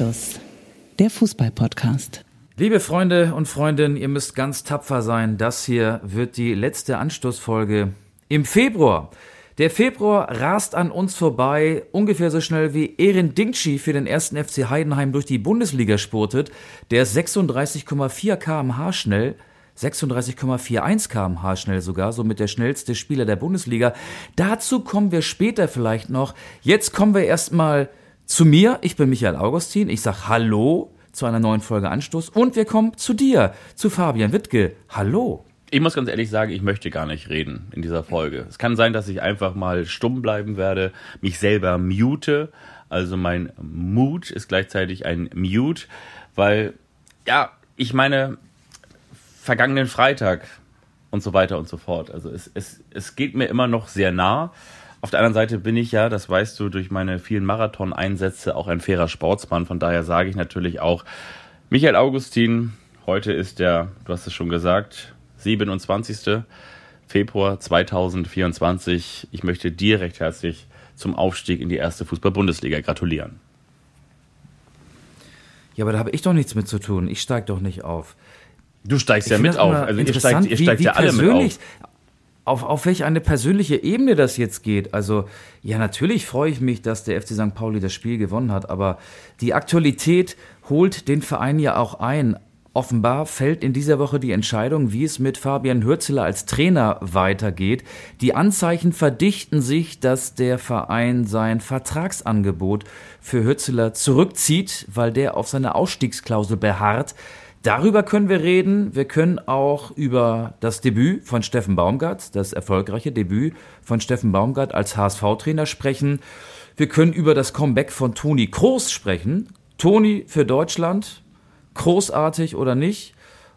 Anstoß, der Fußball-Podcast. Liebe Freunde und Freundinnen, ihr müsst ganz tapfer sein. Das hier wird die letzte Anstoßfolge im Februar. Der Februar rast an uns vorbei, ungefähr so schnell wie Erin Dinkci für den ersten FC Heidenheim durch die Bundesliga spurtet. Der ist 36,4 kmh schnell. 36,41 kmh schnell sogar, somit der schnellste Spieler der Bundesliga. Dazu kommen wir später vielleicht noch. Jetzt kommen wir erstmal zu mir. Ich bin Michael Augustin. Ich sag Hallo zu einer neuen Folge Anstoß. Und wir kommen zu dir, zu Fabian Wittke. Hallo. Ich muss ganz ehrlich sagen, ich möchte gar nicht reden in dieser Folge. Es kann sein, dass ich einfach mal stumm bleiben werde, mich selber mute. Also mein Mut ist gleichzeitig ein Mute, weil, ja, ich meine, vergangenen Freitag und so weiter und so fort. Also es, es, es geht mir immer noch sehr nah. Auf der anderen Seite bin ich ja, das weißt du, durch meine vielen Marathon-Einsätze auch ein fairer Sportsmann. Von daher sage ich natürlich auch, Michael Augustin, heute ist der, du hast es schon gesagt, 27. Februar 2024. Ich möchte dir recht herzlich zum Aufstieg in die erste Fußball-Bundesliga gratulieren. Ja, aber da habe ich doch nichts mit zu tun. Ich steige doch nicht auf. Du steigst ich ja mit auf. Also ihr steigt, ihr steigt wie, wie ja alle mit auf auf, auf welche eine persönliche Ebene das jetzt geht. Also, ja, natürlich freue ich mich, dass der FC St. Pauli das Spiel gewonnen hat, aber die Aktualität holt den Verein ja auch ein. Offenbar fällt in dieser Woche die Entscheidung, wie es mit Fabian Hürzeler als Trainer weitergeht. Die Anzeichen verdichten sich, dass der Verein sein Vertragsangebot für Hürzeler zurückzieht, weil der auf seine Ausstiegsklausel beharrt. Darüber können wir reden. Wir können auch über das Debüt von Steffen Baumgart, das erfolgreiche Debüt von Steffen Baumgart als HSV-Trainer sprechen. Wir können über das Comeback von Toni Kroos sprechen. Toni für Deutschland, großartig oder nicht.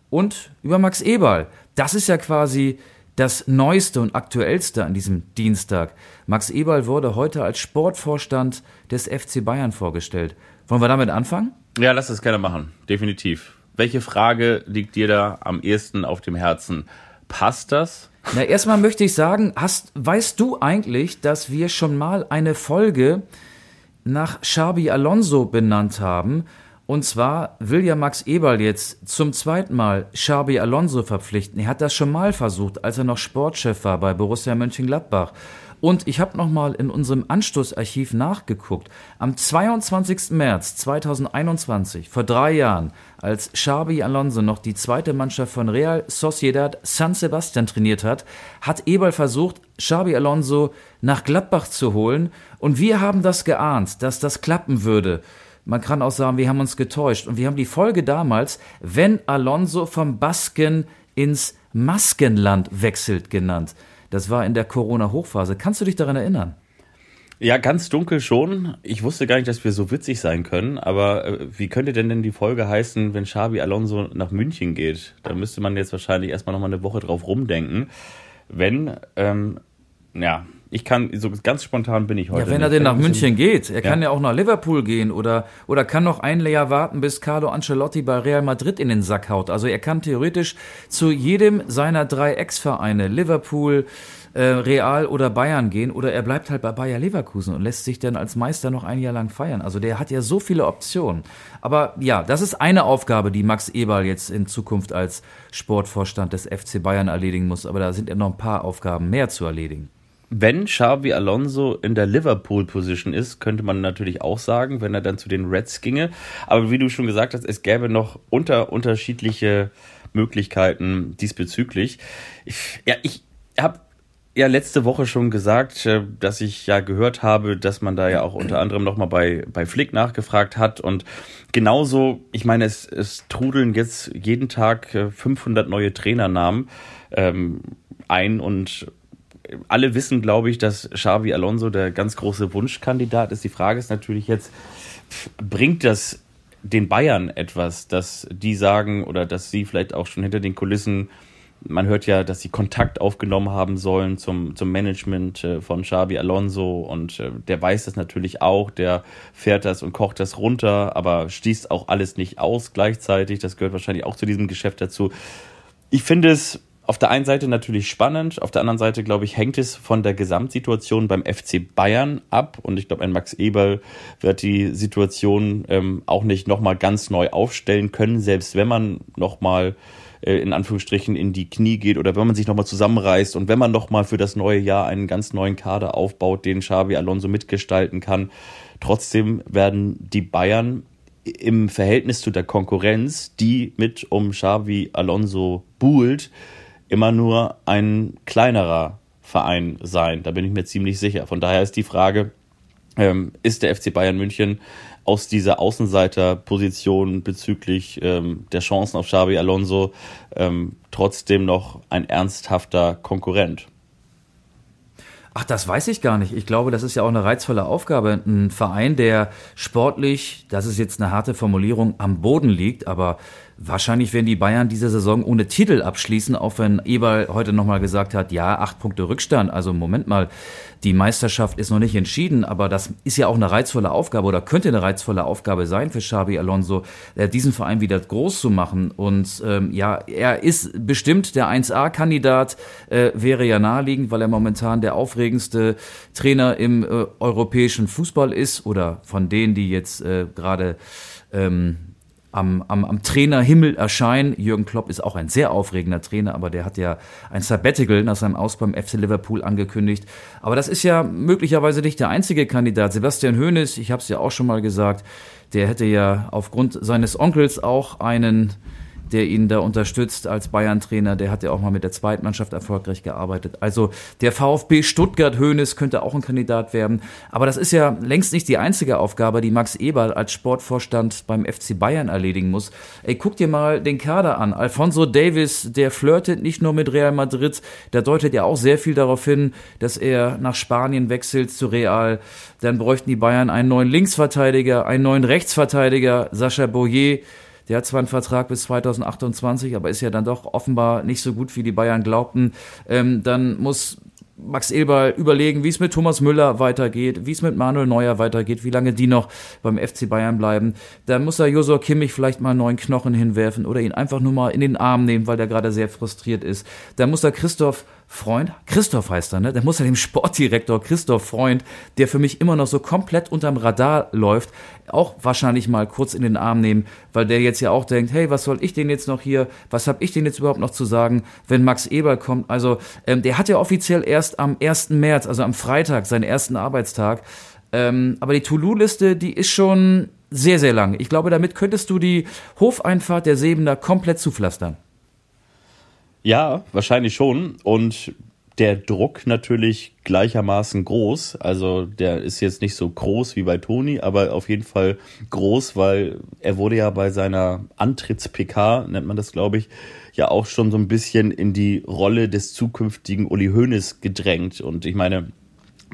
Und über Max Eberl. Das ist ja quasi das Neueste und Aktuellste an diesem Dienstag. Max Eberl wurde heute als Sportvorstand des FC Bayern vorgestellt. Wollen wir damit anfangen? Ja, lass das gerne machen. Definitiv. Welche Frage liegt dir da am ehesten auf dem Herzen? Passt das? Na, erstmal möchte ich sagen, hast, weißt du eigentlich, dass wir schon mal eine Folge nach Xabi Alonso benannt haben? Und zwar will ja Max Eberl jetzt zum zweiten Mal Xabi Alonso verpflichten. Er hat das schon mal versucht, als er noch Sportchef war bei Borussia Mönchengladbach. Und ich habe nochmal in unserem Anstoßarchiv nachgeguckt. Am 22. März 2021, vor drei Jahren, als Xabi Alonso noch die zweite Mannschaft von Real Sociedad San Sebastian trainiert hat, hat Eberl versucht, Xabi Alonso nach Gladbach zu holen. Und wir haben das geahnt, dass das klappen würde. Man kann auch sagen, wir haben uns getäuscht. Und wir haben die Folge damals, wenn Alonso vom Basken ins Maskenland wechselt, genannt. Das war in der Corona-Hochphase. Kannst du dich daran erinnern? Ja, ganz dunkel schon. Ich wusste gar nicht, dass wir so witzig sein können. Aber äh, wie könnte denn denn die Folge heißen, wenn Xabi Alonso nach München geht? Da müsste man jetzt wahrscheinlich erstmal nochmal eine Woche drauf rumdenken. Wenn, ähm, ja, ich kann, so ganz spontan bin ich heute. Ja, wenn er denn nach München geht. Er ja. kann ja auch nach Liverpool gehen oder, oder kann noch ein Jahr warten, bis Carlo Ancelotti bei Real Madrid in den Sack haut. Also er kann theoretisch zu jedem seiner drei Ex-Vereine, Liverpool, äh, Real oder Bayern gehen oder er bleibt halt bei Bayer Leverkusen und lässt sich dann als Meister noch ein Jahr lang feiern. Also der hat ja so viele Optionen. Aber ja, das ist eine Aufgabe, die Max Eberl jetzt in Zukunft als Sportvorstand des FC Bayern erledigen muss. Aber da sind ja noch ein paar Aufgaben mehr zu erledigen. Wenn Xavi Alonso in der Liverpool-Position ist, könnte man natürlich auch sagen, wenn er dann zu den Reds ginge. Aber wie du schon gesagt hast, es gäbe noch unter unterschiedliche Möglichkeiten diesbezüglich. Ich, ja, ich habe ja letzte Woche schon gesagt, äh, dass ich ja gehört habe, dass man da ja auch unter anderem nochmal bei, bei Flick nachgefragt hat. Und genauso, ich meine, es, es trudeln jetzt jeden Tag 500 äh, neue Trainernamen ähm, ein und alle wissen, glaube ich, dass Xavi Alonso der ganz große Wunschkandidat ist. Die Frage ist natürlich jetzt, bringt das den Bayern etwas, dass die sagen oder dass sie vielleicht auch schon hinter den Kulissen man hört ja, dass sie Kontakt aufgenommen haben sollen zum, zum Management äh, von Xabi Alonso und äh, der weiß das natürlich auch, der fährt das und kocht das runter, aber schließt auch alles nicht aus gleichzeitig. Das gehört wahrscheinlich auch zu diesem Geschäft dazu. Ich finde es auf der einen Seite natürlich spannend, auf der anderen Seite, glaube ich, hängt es von der Gesamtsituation beim FC Bayern ab. Und ich glaube, ein Max Eberl wird die Situation ähm, auch nicht nochmal ganz neu aufstellen können, selbst wenn man nochmal äh, in Anführungsstrichen in die Knie geht oder wenn man sich nochmal zusammenreißt und wenn man nochmal für das neue Jahr einen ganz neuen Kader aufbaut, den Xavi Alonso mitgestalten kann. Trotzdem werden die Bayern im Verhältnis zu der Konkurrenz, die mit um Xavi Alonso buhlt, immer nur ein kleinerer Verein sein. Da bin ich mir ziemlich sicher. Von daher ist die Frage, ähm, ist der FC Bayern München aus dieser Außenseiterposition bezüglich ähm, der Chancen auf Xabi Alonso ähm, trotzdem noch ein ernsthafter Konkurrent? Ach, das weiß ich gar nicht. Ich glaube, das ist ja auch eine reizvolle Aufgabe. Ein Verein, der sportlich, das ist jetzt eine harte Formulierung, am Boden liegt, aber Wahrscheinlich werden die Bayern diese Saison ohne Titel abschließen, auch wenn Eberl heute nochmal gesagt hat, ja, acht Punkte Rückstand. Also Moment mal, die Meisterschaft ist noch nicht entschieden, aber das ist ja auch eine reizvolle Aufgabe oder könnte eine reizvolle Aufgabe sein für Xabi Alonso, äh, diesen Verein wieder groß zu machen. Und ähm, ja, er ist bestimmt der 1A-Kandidat, äh, wäre ja naheliegend, weil er momentan der aufregendste Trainer im äh, europäischen Fußball ist oder von denen, die jetzt äh, gerade ähm, am, am, am Trainerhimmel erscheinen. Jürgen Klopp ist auch ein sehr aufregender Trainer, aber der hat ja ein Sabbatical nach seinem Aus beim FC Liverpool angekündigt. Aber das ist ja möglicherweise nicht der einzige Kandidat. Sebastian Hoeneß, ich habe es ja auch schon mal gesagt, der hätte ja aufgrund seines Onkels auch einen der ihn da unterstützt als Bayern-Trainer. Der hat ja auch mal mit der Zweitmannschaft erfolgreich gearbeitet. Also der VfB Stuttgart Hoeneß könnte auch ein Kandidat werden. Aber das ist ja längst nicht die einzige Aufgabe, die Max Eberl als Sportvorstand beim FC Bayern erledigen muss. Ey, guck dir mal den Kader an. Alfonso Davis, der flirtet nicht nur mit Real Madrid, der deutet ja auch sehr viel darauf hin, dass er nach Spanien wechselt zu Real. Dann bräuchten die Bayern einen neuen Linksverteidiger, einen neuen Rechtsverteidiger, Sascha Boyer der hat zwar einen Vertrag bis 2028, aber ist ja dann doch offenbar nicht so gut, wie die Bayern glaubten. Ähm, dann muss Max Eberl überlegen, wie es mit Thomas Müller weitergeht, wie es mit Manuel Neuer weitergeht, wie lange die noch beim FC Bayern bleiben. Dann muss er Josua Kimmich vielleicht mal einen neuen Knochen hinwerfen oder ihn einfach nur mal in den Arm nehmen, weil der gerade sehr frustriert ist. Dann muss er Christoph Freund, Christoph heißt er, ne? Der muss ja dem Sportdirektor Christoph Freund, der für mich immer noch so komplett unterm Radar läuft, auch wahrscheinlich mal kurz in den Arm nehmen, weil der jetzt ja auch denkt, hey, was soll ich denn jetzt noch hier, was habe ich denn jetzt überhaupt noch zu sagen, wenn Max Eber kommt? Also, ähm, der hat ja offiziell erst am 1. März, also am Freitag, seinen ersten Arbeitstag. Ähm, aber die To-Do-Liste, die ist schon sehr, sehr lang. Ich glaube, damit könntest du die Hofeinfahrt der Sebener komplett zupflastern. Ja, wahrscheinlich schon. Und der Druck natürlich gleichermaßen groß. Also der ist jetzt nicht so groß wie bei Toni, aber auf jeden Fall groß, weil er wurde ja bei seiner Antritts-PK, nennt man das, glaube ich, ja auch schon so ein bisschen in die Rolle des zukünftigen Uli Hoeneß gedrängt. Und ich meine,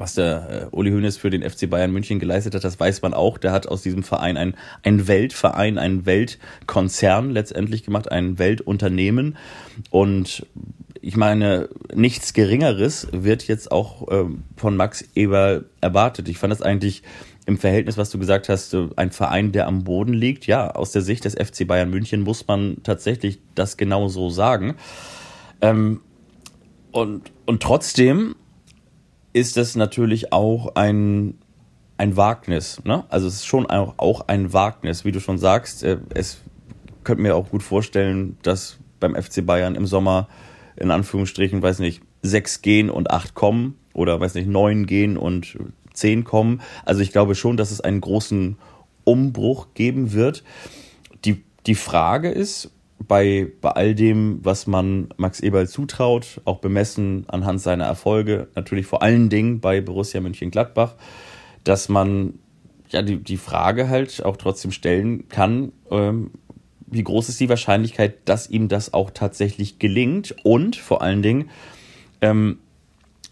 was der äh, Uli Hoeneß für den FC Bayern München geleistet hat, das weiß man auch. Der hat aus diesem Verein ein, ein Weltverein, ein Weltkonzern letztendlich gemacht, ein Weltunternehmen. Und ich meine, nichts Geringeres wird jetzt auch äh, von Max Eber erwartet. Ich fand das eigentlich im Verhältnis, was du gesagt hast, ein Verein, der am Boden liegt. Ja, aus der Sicht des FC Bayern München muss man tatsächlich das genau so sagen. Ähm, und, und trotzdem ist es natürlich auch ein, ein Wagnis. Ne? Also es ist schon auch, auch ein Wagnis, wie du schon sagst. Äh, es könnte mir auch gut vorstellen, dass beim FC Bayern im Sommer in Anführungsstrichen, weiß nicht, sechs gehen und acht kommen oder weiß nicht, neun gehen und zehn kommen. Also ich glaube schon, dass es einen großen Umbruch geben wird. Die, die Frage ist, bei, bei all dem, was man Max Eberl zutraut, auch bemessen anhand seiner Erfolge, natürlich vor allen Dingen bei Borussia Mönchengladbach, dass man ja die, die Frage halt auch trotzdem stellen kann, ähm, wie groß ist die Wahrscheinlichkeit, dass ihm das auch tatsächlich gelingt und vor allen Dingen, ähm,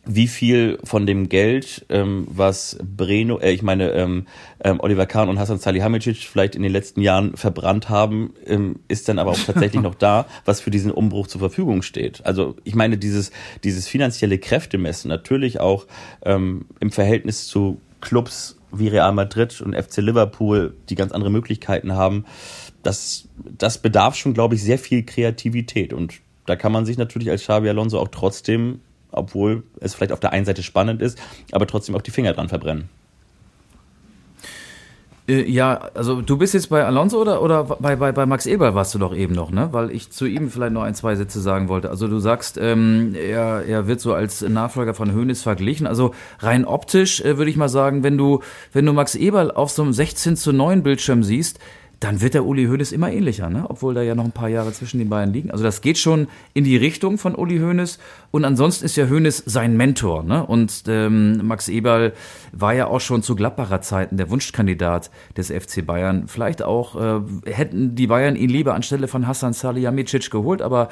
wie viel von dem Geld, ähm, was Breno, äh, ich meine, ähm, ähm, Oliver Kahn und Hasan Salihamidzic vielleicht in den letzten Jahren verbrannt haben, ähm, ist dann aber auch tatsächlich noch da, was für diesen Umbruch zur Verfügung steht. Also ich meine, dieses, dieses finanzielle Kräftemessen natürlich auch ähm, im Verhältnis zu Clubs wie Real Madrid und FC Liverpool, die ganz andere Möglichkeiten haben, das, das bedarf schon, glaube ich, sehr viel Kreativität und da kann man sich natürlich als Xabi Alonso auch trotzdem, obwohl es vielleicht auf der einen Seite spannend ist, aber trotzdem auch die Finger dran verbrennen. Äh, ja, also du bist jetzt bei Alonso oder, oder bei, bei, bei Max Eber warst du doch eben noch, ne? Weil ich zu ihm vielleicht noch ein, zwei Sätze sagen wollte. Also du sagst, ähm, er, er wird so als Nachfolger von Hoeneß verglichen. Also rein optisch äh, würde ich mal sagen, wenn du, wenn du Max Eber auf so einem 16 zu 9 Bildschirm siehst, dann wird der Uli Hoeneß immer ähnlicher, ne? obwohl da ja noch ein paar Jahre zwischen den beiden liegen. Also das geht schon in die Richtung von Uli Hoeneß und ansonsten ist ja Hoeneß sein Mentor. Ne? Und ähm, Max Eberl war ja auch schon zu Gladbacher Zeiten der Wunschkandidat des FC Bayern. Vielleicht auch äh, hätten die Bayern ihn lieber anstelle von Hassan Salihamidzic geholt, aber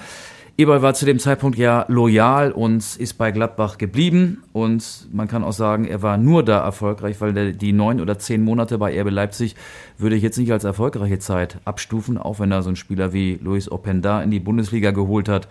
Eberl war zu dem Zeitpunkt ja loyal und ist bei Gladbach geblieben. Und man kann auch sagen, er war nur da erfolgreich, weil die neun oder zehn Monate bei RB Leipzig würde ich jetzt nicht als erfolgreiche Zeit abstufen, auch wenn er so einen Spieler wie Luis Openda in die Bundesliga geholt hat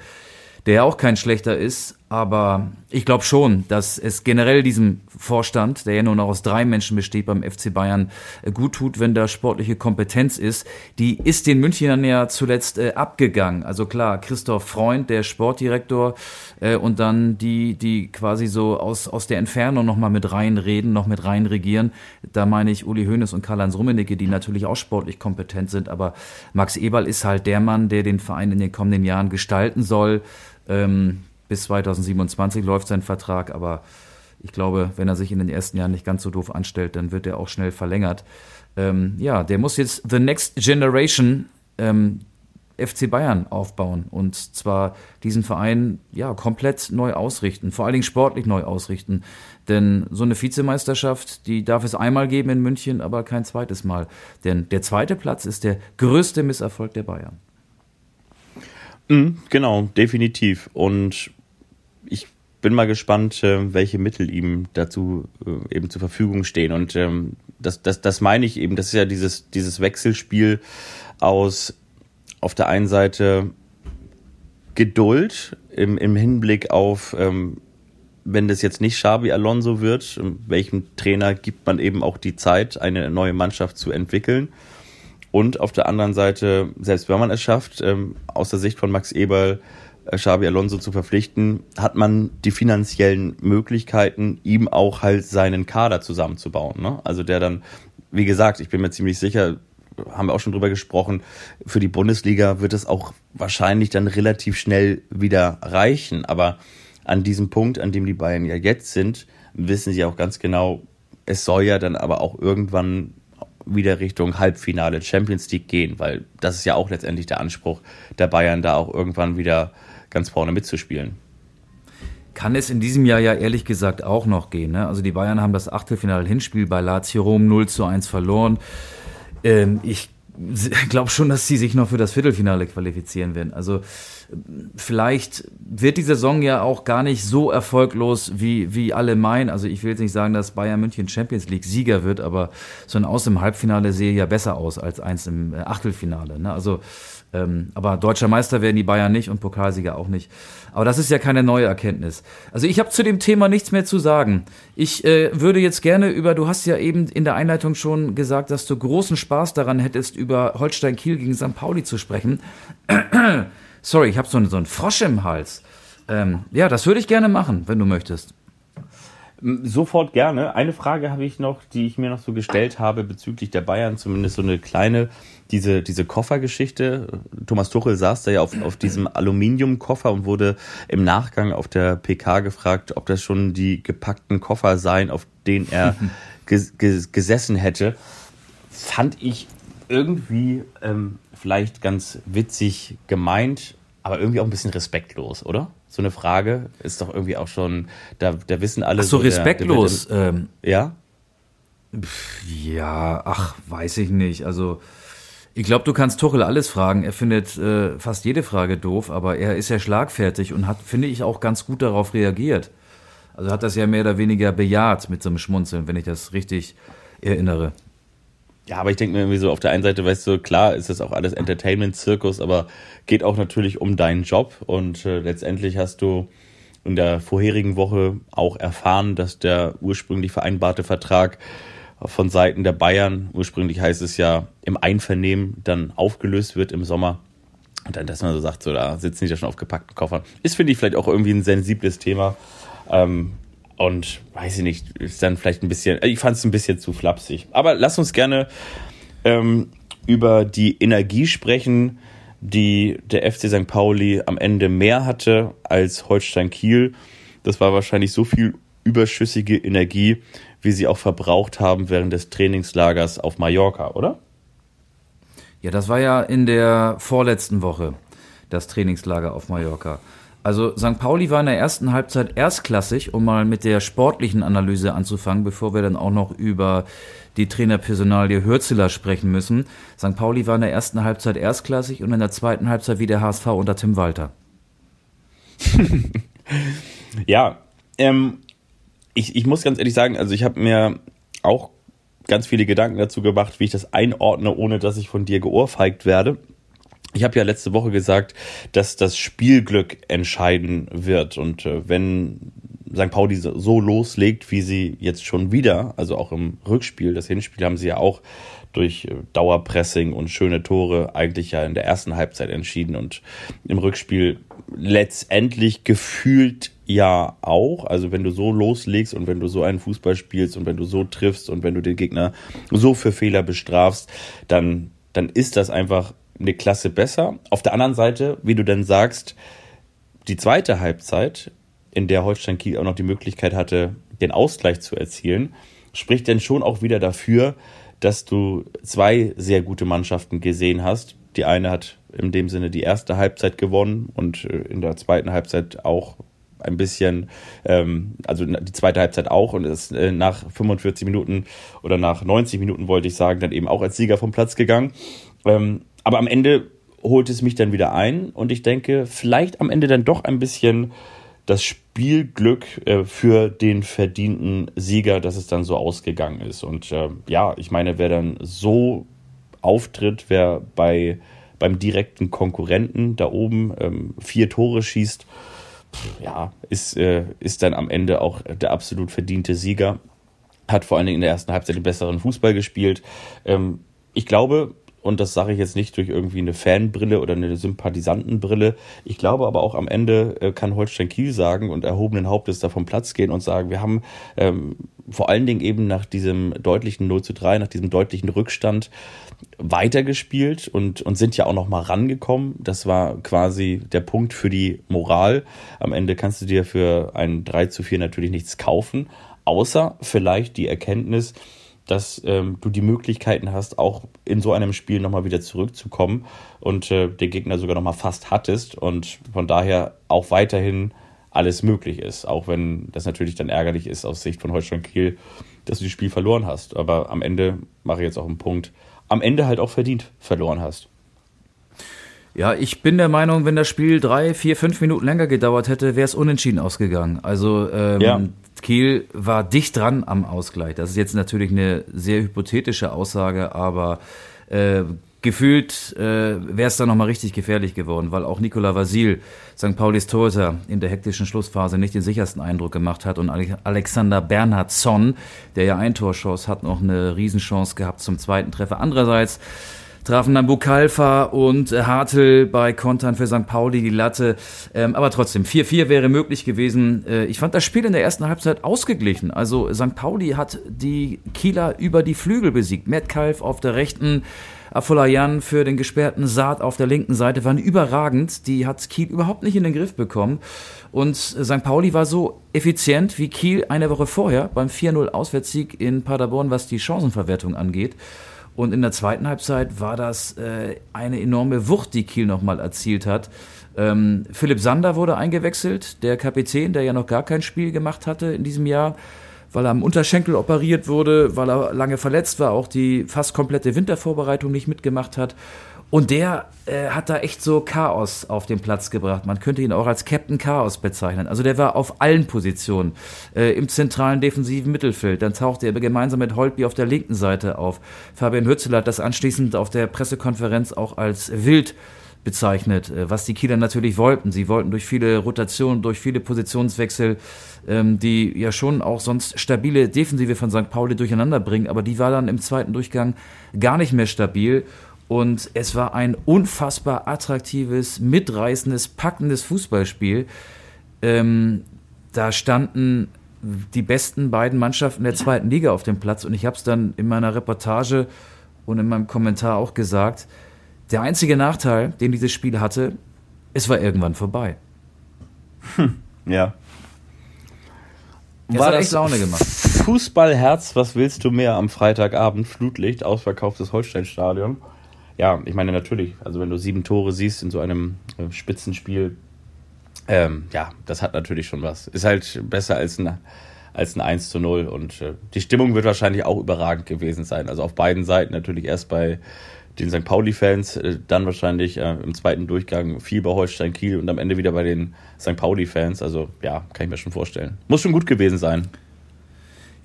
der auch kein schlechter ist. Aber ich glaube schon, dass es generell diesem Vorstand, der ja nur noch aus drei Menschen besteht beim FC Bayern, äh, gut tut, wenn da sportliche Kompetenz ist. Die ist den Münchnern ja zuletzt äh, abgegangen. Also klar, Christoph Freund, der Sportdirektor, äh, und dann die, die quasi so aus, aus der Entfernung nochmal mit reinreden, noch mit reinregieren. Da meine ich Uli Hoeneß und Karl-Heinz Rummenigge, die natürlich auch sportlich kompetent sind. Aber Max Eberl ist halt der Mann, der den Verein in den kommenden Jahren gestalten soll. Ähm, bis 2027 läuft sein Vertrag, aber ich glaube, wenn er sich in den ersten Jahren nicht ganz so doof anstellt, dann wird er auch schnell verlängert. Ähm, ja, der muss jetzt The Next Generation ähm, FC Bayern aufbauen und zwar diesen Verein ja komplett neu ausrichten, vor allen Dingen sportlich neu ausrichten. Denn so eine Vizemeisterschaft, die darf es einmal geben in München, aber kein zweites Mal. Denn der zweite Platz ist der größte Misserfolg der Bayern. Mhm, genau, definitiv. Und bin mal gespannt, äh, welche Mittel ihm dazu äh, eben zur Verfügung stehen. Und ähm, das, das, das meine ich eben, das ist ja dieses, dieses Wechselspiel aus auf der einen Seite Geduld im, im Hinblick auf, ähm, wenn das jetzt nicht Xabi Alonso wird, welchem Trainer gibt man eben auch die Zeit, eine neue Mannschaft zu entwickeln. Und auf der anderen Seite, selbst wenn man es schafft, ähm, aus der Sicht von Max Eberl, Xabi Alonso zu verpflichten, hat man die finanziellen Möglichkeiten, ihm auch halt seinen Kader zusammenzubauen. Ne? Also der dann, wie gesagt, ich bin mir ziemlich sicher, haben wir auch schon drüber gesprochen, für die Bundesliga wird es auch wahrscheinlich dann relativ schnell wieder reichen. Aber an diesem Punkt, an dem die Bayern ja jetzt sind, wissen sie auch ganz genau, es soll ja dann aber auch irgendwann wieder Richtung Halbfinale Champions League gehen, weil das ist ja auch letztendlich der Anspruch der Bayern, da auch irgendwann wieder ganz vorne mitzuspielen. Kann es in diesem Jahr ja ehrlich gesagt auch noch gehen. Ne? Also die Bayern haben das Achtelfinale-Hinspiel bei Lazio Rom 0 zu 1 verloren. Ähm, ich glaube schon, dass sie sich noch für das Viertelfinale qualifizieren werden. Also vielleicht wird die Saison ja auch gar nicht so erfolglos, wie, wie alle meinen. Also ich will jetzt nicht sagen, dass Bayern München Champions League Sieger wird, aber so ein Aus im Halbfinale sehe ja besser aus als eins im äh, Achtelfinale. Ne? Also ähm, aber deutscher Meister werden die Bayern nicht und Pokalsieger auch nicht. Aber das ist ja keine neue Erkenntnis. Also ich habe zu dem Thema nichts mehr zu sagen. Ich äh, würde jetzt gerne über, du hast ja eben in der Einleitung schon gesagt, dass du großen Spaß daran hättest, über Holstein Kiel gegen St. Pauli zu sprechen. Sorry, ich habe so, so einen Frosch im Hals. Ähm, ja, das würde ich gerne machen, wenn du möchtest. Sofort gerne. Eine Frage habe ich noch, die ich mir noch so gestellt habe bezüglich der Bayern, zumindest so eine kleine, diese, diese Koffergeschichte. Thomas Tuchel saß da ja auf, auf diesem Aluminiumkoffer und wurde im Nachgang auf der PK gefragt, ob das schon die gepackten Koffer seien, auf denen er ges ges gesessen hätte. Fand ich irgendwie ähm, vielleicht ganz witzig gemeint, aber irgendwie auch ein bisschen respektlos, oder? So eine Frage ist doch irgendwie auch schon, da, da wissen alle. Ach so, respektlos. Der, der, ähm, ja? Ja, ach, weiß ich nicht. Also, ich glaube, du kannst Tuchel alles fragen. Er findet äh, fast jede Frage doof, aber er ist ja schlagfertig und hat, finde ich, auch ganz gut darauf reagiert. Also hat das ja mehr oder weniger bejaht mit so einem Schmunzeln, wenn ich das richtig erinnere. Ja, aber ich denke mir irgendwie so, auf der einen Seite, weißt du, klar ist das auch alles Entertainment-Zirkus, aber geht auch natürlich um deinen Job und äh, letztendlich hast du in der vorherigen Woche auch erfahren, dass der ursprünglich vereinbarte Vertrag von Seiten der Bayern, ursprünglich heißt es ja im Einvernehmen, dann aufgelöst wird im Sommer. Und dann, dass man so sagt, so da sitzen die ja schon auf gepackten Koffern. Ist, finde ich, vielleicht auch irgendwie ein sensibles Thema. Ähm, und weiß ich nicht, ist dann vielleicht ein bisschen, ich fand es ein bisschen zu flapsig. Aber lass uns gerne ähm, über die Energie sprechen, die der FC St. Pauli am Ende mehr hatte als Holstein Kiel. Das war wahrscheinlich so viel überschüssige Energie, wie sie auch verbraucht haben während des Trainingslagers auf Mallorca, oder? Ja, das war ja in der vorletzten Woche, das Trainingslager auf Mallorca. Also St. Pauli war in der ersten Halbzeit erstklassig, um mal mit der sportlichen Analyse anzufangen, bevor wir dann auch noch über die Trainerpersonalie Hürzeler sprechen müssen. St. Pauli war in der ersten Halbzeit erstklassig und in der zweiten Halbzeit wie der HSV unter Tim Walter. ja, ähm, ich, ich muss ganz ehrlich sagen, also ich habe mir auch ganz viele Gedanken dazu gemacht, wie ich das einordne, ohne dass ich von dir geohrfeigt werde. Ich habe ja letzte Woche gesagt, dass das Spielglück entscheiden wird. Und äh, wenn St. Pauli so loslegt, wie sie jetzt schon wieder, also auch im Rückspiel, das Hinspiel haben sie ja auch durch äh, Dauerpressing und schöne Tore eigentlich ja in der ersten Halbzeit entschieden und im Rückspiel letztendlich gefühlt ja auch. Also wenn du so loslegst und wenn du so einen Fußball spielst und wenn du so triffst und wenn du den Gegner so für Fehler bestrafst, dann, dann ist das einfach eine Klasse besser. Auf der anderen Seite, wie du dann sagst, die zweite Halbzeit, in der Holstein Kiel auch noch die Möglichkeit hatte, den Ausgleich zu erzielen, spricht denn schon auch wieder dafür, dass du zwei sehr gute Mannschaften gesehen hast. Die eine hat in dem Sinne die erste Halbzeit gewonnen und äh, in der zweiten Halbzeit auch ein bisschen, ähm, also die zweite Halbzeit auch und ist äh, nach 45 Minuten oder nach 90 Minuten wollte ich sagen, dann eben auch als Sieger vom Platz gegangen. Ähm, aber am Ende holt es mich dann wieder ein und ich denke, vielleicht am Ende dann doch ein bisschen das Spielglück äh, für den verdienten Sieger, dass es dann so ausgegangen ist. Und äh, ja, ich meine, wer dann so auftritt, wer bei beim direkten Konkurrenten da oben ähm, vier Tore schießt, ja, ist, äh, ist dann am Ende auch der absolut verdiente Sieger. Hat vor allen Dingen in der ersten Halbzeit den besseren Fußball gespielt. Ähm, ich glaube, und das sage ich jetzt nicht durch irgendwie eine Fanbrille oder eine Sympathisantenbrille. Ich glaube aber auch am Ende äh, kann Holstein Kiel sagen und erhobenen Hauptes da vom Platz gehen und sagen, wir haben ähm, vor allen Dingen eben nach diesem deutlichen 0 zu 3, nach diesem deutlichen Rückstand weitergespielt und, und sind ja auch noch mal rangekommen. Das war quasi der Punkt für die Moral. Am Ende kannst du dir für ein 3 zu 4 natürlich nichts kaufen, außer vielleicht die Erkenntnis, dass ähm, du die Möglichkeiten hast, auch in so einem Spiel nochmal wieder zurückzukommen und äh, den Gegner sogar nochmal fast hattest und von daher auch weiterhin alles möglich ist, auch wenn das natürlich dann ärgerlich ist aus Sicht von Holstein Kiel, dass du das Spiel verloren hast. Aber am Ende mache ich jetzt auch einen Punkt, am Ende halt auch verdient verloren hast. Ja, ich bin der Meinung, wenn das Spiel drei, vier, fünf Minuten länger gedauert hätte, wäre es unentschieden ausgegangen. Also ähm, ja. Kiel war dicht dran am Ausgleich. Das ist jetzt natürlich eine sehr hypothetische Aussage, aber äh, gefühlt äh, wäre es dann nochmal richtig gefährlich geworden, weil auch Nicola Vasil, St. Paulis Torhüter, in der hektischen Schlussphase nicht den sichersten Eindruck gemacht hat und Alexander Bernhardsson, der ja ein Torschuss hat, noch eine Riesenchance gehabt zum zweiten Treffer. Andererseits trafen dann Bukalfa und äh, Hartl bei Kontern für St. Pauli die Latte. Ähm, aber trotzdem, 4-4 wäre möglich gewesen. Äh, ich fand das Spiel in der ersten Halbzeit ausgeglichen. Also St. Pauli hat die Kieler über die Flügel besiegt. Metcalf auf der rechten, Afolayan für den gesperrten Saat auf der linken Seite waren überragend. Die hat Kiel überhaupt nicht in den Griff bekommen. Und St. Pauli war so effizient wie Kiel eine Woche vorher beim 4-0 Auswärtssieg in Paderborn, was die Chancenverwertung angeht. Und in der zweiten Halbzeit war das äh, eine enorme Wucht, die Kiel nochmal erzielt hat. Ähm, Philipp Sander wurde eingewechselt, der Kapitän, der ja noch gar kein Spiel gemacht hatte in diesem Jahr, weil er am Unterschenkel operiert wurde, weil er lange verletzt war, auch die fast komplette Wintervorbereitung nicht mitgemacht hat. Und der äh, hat da echt so Chaos auf den Platz gebracht. Man könnte ihn auch als Captain Chaos bezeichnen. Also der war auf allen Positionen. Äh, Im zentralen defensiven Mittelfeld. Dann tauchte er gemeinsam mit Holtby auf der linken Seite auf. Fabian Hützel hat das anschließend auf der Pressekonferenz auch als wild bezeichnet, äh, was die Kieler natürlich wollten. Sie wollten durch viele Rotationen, durch viele Positionswechsel, ähm, die ja schon auch sonst stabile Defensive von St. Pauli durcheinander bringen, aber die war dann im zweiten Durchgang gar nicht mehr stabil. Und es war ein unfassbar attraktives, mitreißendes, packendes Fußballspiel. Ähm, da standen die besten beiden Mannschaften der zweiten Liga auf dem Platz. Und ich habe es dann in meiner Reportage und in meinem Kommentar auch gesagt. Der einzige Nachteil, den dieses Spiel hatte, es war irgendwann vorbei. Hm, ja. Es war das Laune gemacht. Fußballherz, was willst du mehr am Freitagabend? Flutlicht, ausverkauftes Holsteinstadion. Ja, ich meine natürlich, also wenn du sieben Tore siehst in so einem äh, Spitzenspiel, ähm, ja, das hat natürlich schon was. Ist halt besser als ein, als ein 1 zu 0 und äh, die Stimmung wird wahrscheinlich auch überragend gewesen sein. Also auf beiden Seiten natürlich erst bei den St. Pauli-Fans, äh, dann wahrscheinlich äh, im zweiten Durchgang viel bei Holstein Kiel und am Ende wieder bei den St. Pauli-Fans. Also ja, kann ich mir schon vorstellen. Muss schon gut gewesen sein.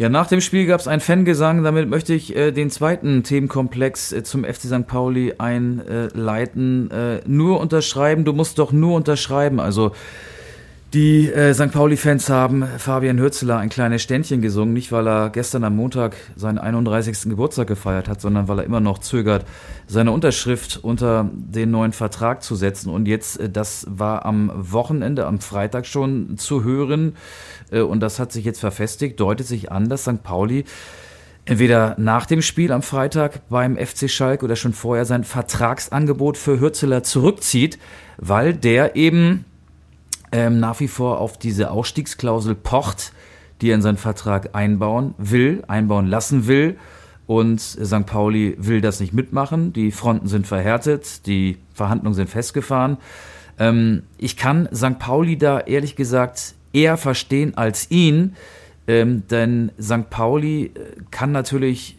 Ja, nach dem Spiel gab es einen Fangesang. Damit möchte ich äh, den zweiten Themenkomplex äh, zum FC St. Pauli einleiten. Äh, nur unterschreiben, du musst doch nur unterschreiben. Also die äh, St. Pauli-Fans haben Fabian Hürzeler ein kleines Ständchen gesungen, nicht weil er gestern am Montag seinen 31. Geburtstag gefeiert hat, sondern weil er immer noch zögert, seine Unterschrift unter den neuen Vertrag zu setzen. Und jetzt, äh, das war am Wochenende, am Freitag schon zu hören, äh, und das hat sich jetzt verfestigt, deutet sich an, dass St. Pauli entweder nach dem Spiel am Freitag beim FC Schalke oder schon vorher sein Vertragsangebot für Hürzeler zurückzieht, weil der eben ähm, nach wie vor auf diese Ausstiegsklausel pocht, die er in seinen Vertrag einbauen will, einbauen lassen will. Und St. Pauli will das nicht mitmachen. Die Fronten sind verhärtet, die Verhandlungen sind festgefahren. Ähm, ich kann St. Pauli da ehrlich gesagt eher verstehen als ihn, ähm, denn St. Pauli äh, kann natürlich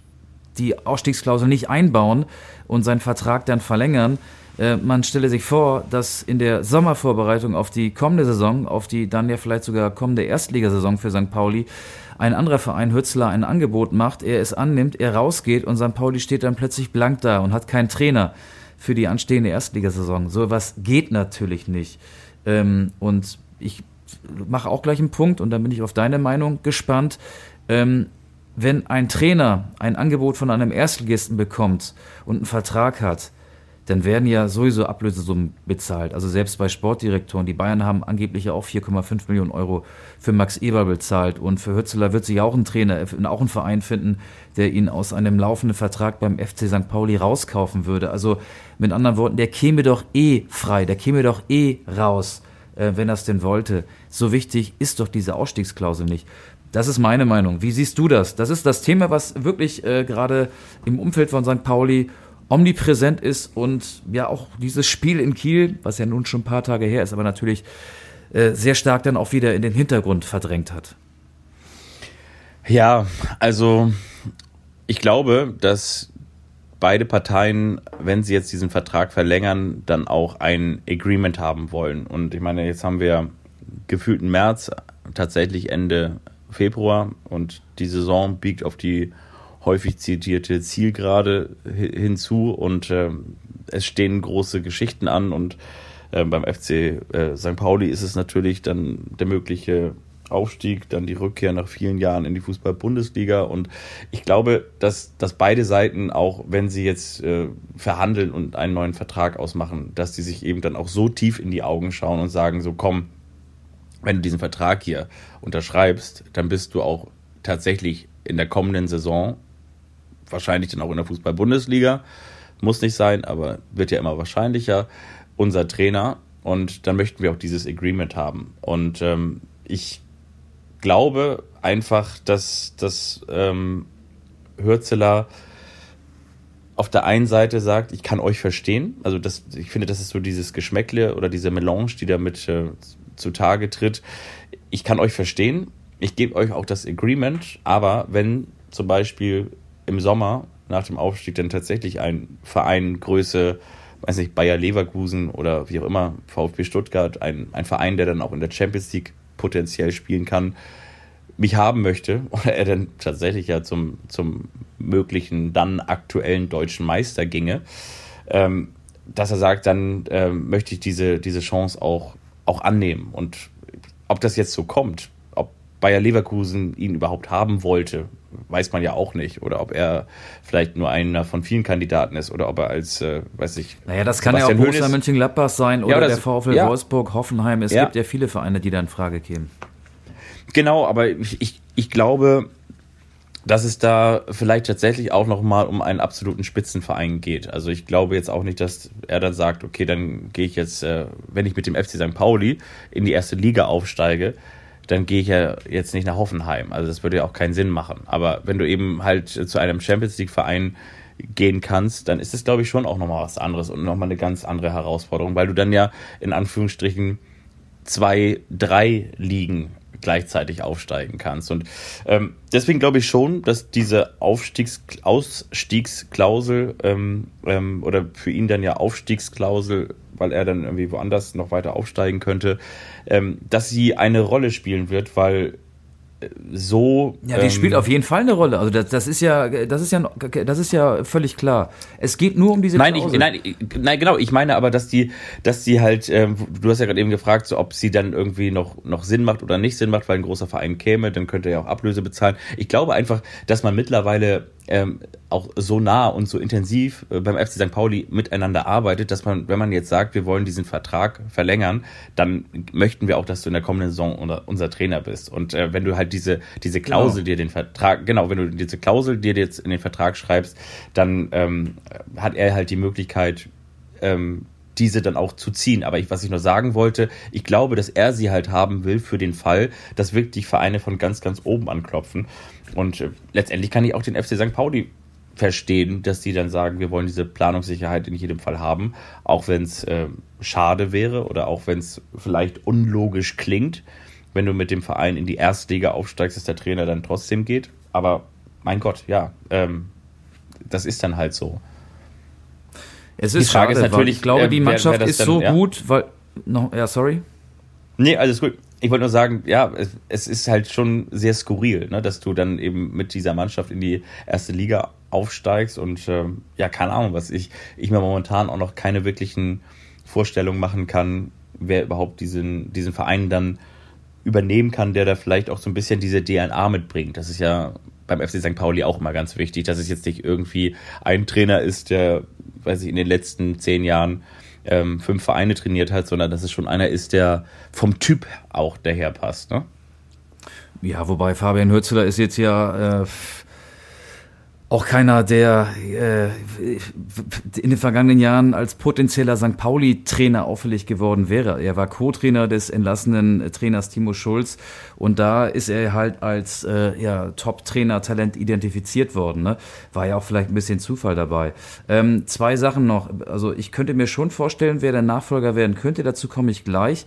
die Ausstiegsklausel nicht einbauen und seinen Vertrag dann verlängern. Äh, man stelle sich vor, dass in der Sommervorbereitung auf die kommende Saison, auf die dann ja vielleicht sogar kommende Erstligasaison für St. Pauli, ein anderer Verein Hützler ein Angebot macht, er es annimmt, er rausgeht und St. Pauli steht dann plötzlich blank da und hat keinen Trainer für die anstehende Erstligasaison. So was geht natürlich nicht. Ähm, und ich mache auch gleich einen Punkt und dann bin ich auf deine Meinung gespannt. Ähm, wenn ein Trainer ein Angebot von einem Erstligisten bekommt und einen Vertrag hat, dann werden ja sowieso Ablösesummen bezahlt. Also selbst bei Sportdirektoren. Die Bayern haben angeblich ja auch 4,5 Millionen Euro für Max Eber bezahlt. Und für Hützeler wird sich auch ein Trainer, auch ein Verein finden, der ihn aus einem laufenden Vertrag beim FC St. Pauli rauskaufen würde. Also mit anderen Worten, der käme doch eh frei, der käme doch eh raus, äh, wenn er es denn wollte. So wichtig ist doch diese Ausstiegsklausel nicht. Das ist meine Meinung. Wie siehst du das? Das ist das Thema, was wirklich äh, gerade im Umfeld von St. Pauli omnipräsent ist und ja auch dieses Spiel in Kiel, was ja nun schon ein paar Tage her ist, aber natürlich äh, sehr stark dann auch wieder in den Hintergrund verdrängt hat. Ja, also ich glaube, dass beide Parteien, wenn sie jetzt diesen Vertrag verlängern, dann auch ein Agreement haben wollen. Und ich meine, jetzt haben wir gefühlten März, tatsächlich Ende Februar und die Saison biegt auf die häufig zitierte Zielgerade hinzu und äh, es stehen große Geschichten an und äh, beim FC äh, St. Pauli ist es natürlich dann der mögliche Aufstieg, dann die Rückkehr nach vielen Jahren in die Fußball-Bundesliga. Und ich glaube, dass, dass beide Seiten, auch wenn sie jetzt äh, verhandeln und einen neuen Vertrag ausmachen, dass die sich eben dann auch so tief in die Augen schauen und sagen: So, komm, wenn du diesen Vertrag hier unterschreibst, dann bist du auch tatsächlich in der kommenden Saison wahrscheinlich dann auch in der Fußball-Bundesliga. Muss nicht sein, aber wird ja immer wahrscheinlicher. Unser Trainer. Und dann möchten wir auch dieses Agreement haben. Und ähm, ich glaube einfach, dass, dass ähm, Hürzeler auf der einen Seite sagt, ich kann euch verstehen. Also das, ich finde, das ist so dieses Geschmäckle oder diese Melange, die damit äh, zutage tritt. Ich kann euch verstehen. Ich gebe euch auch das Agreement, aber wenn zum Beispiel im Sommer nach dem Aufstieg dann tatsächlich ein Verein Größe, weiß nicht, Bayer Leverkusen oder wie auch immer, VfB Stuttgart, ein, ein Verein, der dann auch in der Champions League potenziell spielen kann, mich haben möchte, oder er dann tatsächlich ja zum, zum möglichen dann aktuellen deutschen Meister ginge, ähm, dass er sagt, dann ähm, möchte ich diese, diese Chance auch, auch annehmen. Und ob das jetzt so kommt, ob Bayer Leverkusen ihn überhaupt haben wollte, weiß man ja auch nicht. Oder ob er vielleicht nur einer von vielen Kandidaten ist oder ob er als, äh, weiß ich. Naja, das kann Sebastian ja auch Borussia Mönchengladbach sein oder ja, der VfL ja. Wolfsburg, Hoffenheim. Es ja. gibt ja viele Vereine, die da in Frage kämen. Genau, aber ich, ich, ich glaube, dass es da vielleicht tatsächlich auch nochmal um einen absoluten Spitzenverein geht. Also ich glaube jetzt auch nicht, dass er dann sagt, okay, dann gehe ich jetzt, äh, wenn ich mit dem FC St. Pauli in die erste Liga aufsteige, dann gehe ich ja jetzt nicht nach Hoffenheim. Also das würde ja auch keinen Sinn machen. Aber wenn du eben halt zu einem Champions League Verein gehen kannst, dann ist es, glaube ich, schon auch nochmal was anderes und nochmal eine ganz andere Herausforderung, weil du dann ja in Anführungsstrichen zwei, drei Ligen gleichzeitig aufsteigen kannst. Und ähm, deswegen glaube ich schon, dass diese Aufstiegs Ausstiegsklausel ähm, ähm, oder für ihn dann ja Aufstiegsklausel, weil er dann irgendwie woanders noch weiter aufsteigen könnte, ähm, dass sie eine Rolle spielen wird, weil so. Ja, die ähm, spielt auf jeden Fall eine Rolle. Also das, das, ist ja, das ist ja, das ist ja völlig klar. Es geht nur um diese. Nein, ich, nein, nein, genau. Ich meine aber, dass die, dass die halt. Ähm, du hast ja gerade eben gefragt, so, ob sie dann irgendwie noch noch Sinn macht oder nicht Sinn macht, weil ein großer Verein käme, dann könnte er ja auch Ablöse bezahlen. Ich glaube einfach, dass man mittlerweile ähm, auch so nah und so intensiv äh, beim FC St. Pauli miteinander arbeitet, dass man, wenn man jetzt sagt, wir wollen diesen Vertrag verlängern, dann möchten wir auch, dass du in der kommenden Saison unser, unser Trainer bist. Und äh, wenn du halt diese, diese Klausel genau. dir den Vertrag, genau, wenn du diese Klausel dir jetzt in den Vertrag schreibst, dann ähm, hat er halt die Möglichkeit, ähm, diese dann auch zu ziehen. Aber ich, was ich nur sagen wollte, ich glaube, dass er sie halt haben will für den Fall, dass wirklich Vereine von ganz, ganz oben anklopfen. Und äh, letztendlich kann ich auch den FC St. Pauli verstehen, dass die dann sagen, wir wollen diese Planungssicherheit in jedem Fall haben, auch wenn es äh, schade wäre oder auch wenn es vielleicht unlogisch klingt, wenn du mit dem Verein in die Erstliga aufsteigst, dass der Trainer dann trotzdem geht. Aber mein Gott, ja, ähm, das ist dann halt so. Es ist die Frage schade, ist natürlich, ich glaube, die äh, Mannschaft ist dann, so ja? gut, weil no, ja, sorry. Nee, alles gut ich wollte nur sagen, ja, es, es, ist halt schon sehr skurril, ne, dass du dann eben mit dieser Mannschaft in die erste Liga aufsteigst und ähm, ja, keine Ahnung, was ich, ich mir momentan auch noch keine wirklichen Vorstellungen machen kann, wer überhaupt diesen, diesen Verein dann übernehmen kann, der da vielleicht auch so ein bisschen diese DNA mitbringt. Das ist ja beim FC St. Pauli auch immer ganz wichtig, dass es jetzt nicht irgendwie ein Trainer ist, der, weiß ich, in den letzten zehn Jahren ähm, fünf Vereine trainiert hat, sondern dass es schon einer ist, der vom Typ auch daherpasst. Ne? Ja, wobei Fabian Hürzeler ist jetzt ja äh, auch keiner, der äh, in den vergangenen Jahren als potenzieller St. Pauli-Trainer auffällig geworden wäre. Er war Co-Trainer des entlassenen Trainers Timo Schulz und da ist er halt als äh, ja, Top-Trainer-Talent identifiziert worden. Ne? War ja auch vielleicht ein bisschen Zufall dabei. Ähm, zwei Sachen noch. Also ich könnte mir schon vorstellen, wer der Nachfolger werden könnte. Dazu komme ich gleich.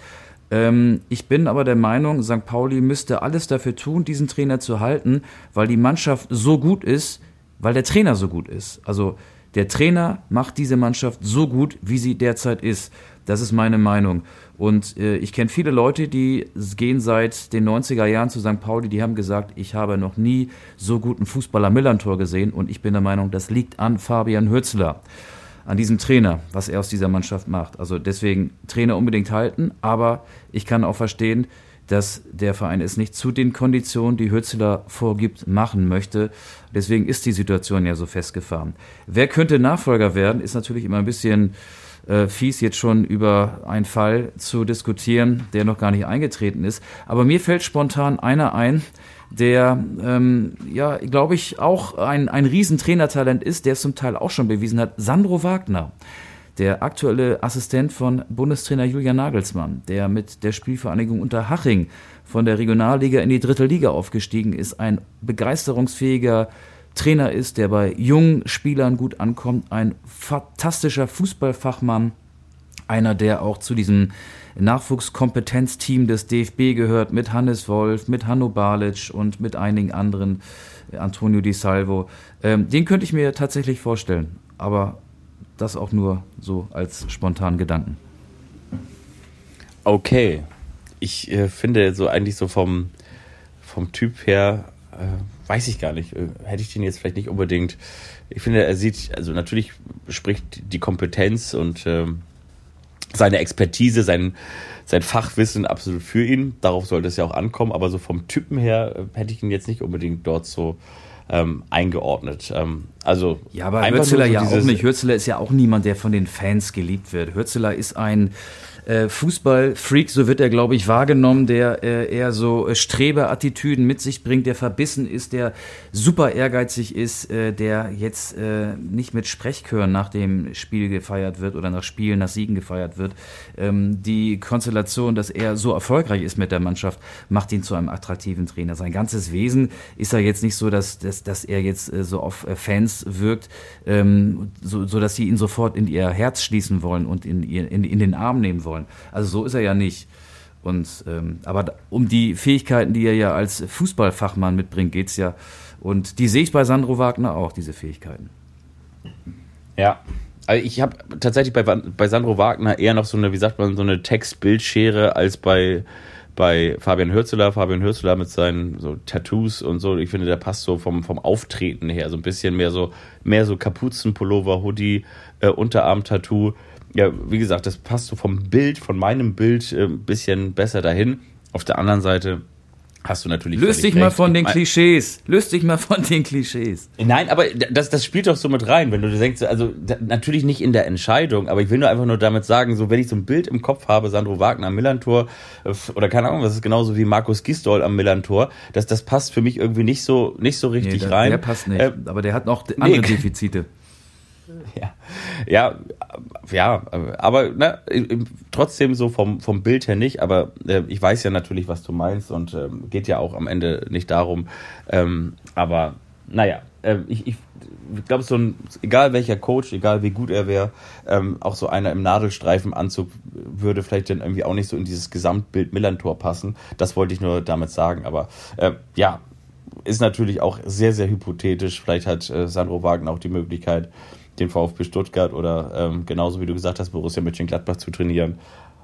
Ähm, ich bin aber der Meinung, St. Pauli müsste alles dafür tun, diesen Trainer zu halten, weil die Mannschaft so gut ist, weil der Trainer so gut ist. Also der Trainer macht diese Mannschaft so gut, wie sie derzeit ist. Das ist meine Meinung. Und äh, ich kenne viele Leute, die gehen seit den 90er Jahren zu St. Pauli, die haben gesagt, ich habe noch nie so guten Fußballer Millantor gesehen. Und ich bin der Meinung, das liegt an Fabian Hürzler, an diesem Trainer, was er aus dieser Mannschaft macht. Also deswegen Trainer unbedingt halten, aber ich kann auch verstehen, dass der Verein es nicht zu den Konditionen, die Hützler vorgibt, machen möchte. Deswegen ist die Situation ja so festgefahren. Wer könnte Nachfolger werden, ist natürlich immer ein bisschen äh, fies, jetzt schon über einen Fall zu diskutieren, der noch gar nicht eingetreten ist. Aber mir fällt spontan einer ein, der, ähm, ja, glaube ich, auch ein, ein Riesentrainertalent ist, der es zum Teil auch schon bewiesen hat, Sandro Wagner der aktuelle Assistent von Bundestrainer Julian Nagelsmann, der mit der Spielvereinigung Unterhaching von der Regionalliga in die dritte Liga aufgestiegen ist, ein begeisterungsfähiger Trainer ist, der bei jungen Spielern gut ankommt, ein fantastischer Fußballfachmann, einer, der auch zu diesem Nachwuchskompetenzteam des DFB gehört, mit Hannes Wolf, mit Hanno Balic und mit einigen anderen, Antonio Di Salvo. Ähm, den könnte ich mir tatsächlich vorstellen. Aber das auch nur so als spontanen Gedanken. Okay. Ich äh, finde so eigentlich so vom, vom Typ her, äh, weiß ich gar nicht, äh, hätte ich den jetzt vielleicht nicht unbedingt. Ich finde, er sieht, also natürlich spricht die Kompetenz und ähm, seine Expertise, sein, sein Fachwissen absolut für ihn. Darauf sollte es ja auch ankommen, aber so vom Typen her äh, hätte ich ihn jetzt nicht unbedingt dort so ähm, eingeordnet. Ähm, also ja, aber Hürzeler so ja auch nicht. Hürzeler ist ja auch niemand, der von den Fans geliebt wird. Hürzeler ist ein äh, Fußballfreak, so wird er, glaube ich, wahrgenommen, der äh, eher so äh, Streberattitüden mit sich bringt, der verbissen ist, der super ehrgeizig ist, äh, der jetzt äh, nicht mit Sprechchören nach dem Spiel gefeiert wird oder nach Spielen, nach Siegen gefeiert wird. Ähm, die Konstellation, dass er so erfolgreich ist mit der Mannschaft, macht ihn zu einem attraktiven Trainer. Sein ganzes Wesen ist er jetzt nicht so, dass, dass, dass er jetzt äh, so auf äh, Fans wirkt, ähm, so, so dass sie ihn sofort in ihr Herz schließen wollen und in, ihr, in, in den Arm nehmen wollen wollen. Also so ist er ja nicht. Und, ähm, aber um die Fähigkeiten, die er ja als Fußballfachmann mitbringt, geht es ja. Und die sehe ich bei Sandro Wagner auch, diese Fähigkeiten. Ja, also ich habe tatsächlich bei, bei Sandro Wagner eher noch so eine, wie sagt man, so eine Text-Bildschere als bei, bei Fabian Hürzeler. Fabian Hürzeler mit seinen so Tattoos und so. Ich finde, der passt so vom, vom Auftreten her so ein bisschen mehr so, mehr so Kapuzenpullover, Hoodie, äh, Unterarm-Tattoo ja, wie gesagt, das passt so vom Bild, von meinem Bild äh, ein bisschen besser dahin. Auf der anderen Seite hast du natürlich. Löst dich recht. mal von den Klischees. Löst dich mal von den Klischees. Nein, aber das, das spielt doch so mit rein, wenn du denkst, also da, natürlich nicht in der Entscheidung, aber ich will nur einfach nur damit sagen, so wenn ich so ein Bild im Kopf habe, Sandro Wagner am Millantor äh, oder keine Ahnung, das ist genauso wie Markus Gistol am Millantor, das, das passt für mich irgendwie nicht so, nicht so richtig nee, der, rein. Der passt nicht, äh, aber der hat noch andere nee, Defizite. Ja, ja, ja, aber ne, trotzdem so vom, vom Bild her nicht, aber äh, ich weiß ja natürlich, was du meinst und äh, geht ja auch am Ende nicht darum. Ähm, aber naja, äh, ich, ich, glaube, so ein, egal welcher Coach, egal wie gut er wäre, ähm, auch so einer im Nadelstreifenanzug würde vielleicht dann irgendwie auch nicht so in dieses Gesamtbild Millantor passen. Das wollte ich nur damit sagen, aber äh, ja, ist natürlich auch sehr, sehr hypothetisch. Vielleicht hat äh, Sandro Wagner auch die Möglichkeit, den VfB Stuttgart oder ähm, genauso wie du gesagt hast, Borussia Mönchengladbach zu trainieren.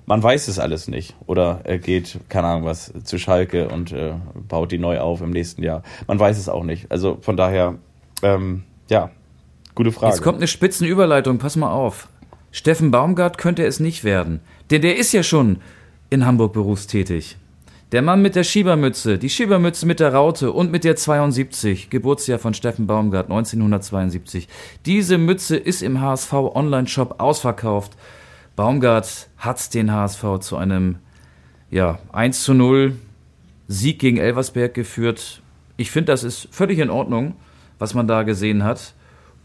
Man weiß es alles nicht. Oder er geht, keine Ahnung was, zu Schalke und äh, baut die neu auf im nächsten Jahr. Man weiß es auch nicht. Also von daher, ähm, ja, gute Frage. Jetzt kommt eine Spitzenüberleitung, pass mal auf. Steffen Baumgart könnte es nicht werden. Denn der ist ja schon in Hamburg berufstätig. Der Mann mit der Schiebermütze, die Schiebermütze mit der Raute und mit der 72, Geburtsjahr von Steffen Baumgart 1972. Diese Mütze ist im HSV Online-Shop ausverkauft. Baumgart hat den HSV zu einem ja, 1 zu 0 Sieg gegen Elversberg geführt. Ich finde, das ist völlig in Ordnung, was man da gesehen hat.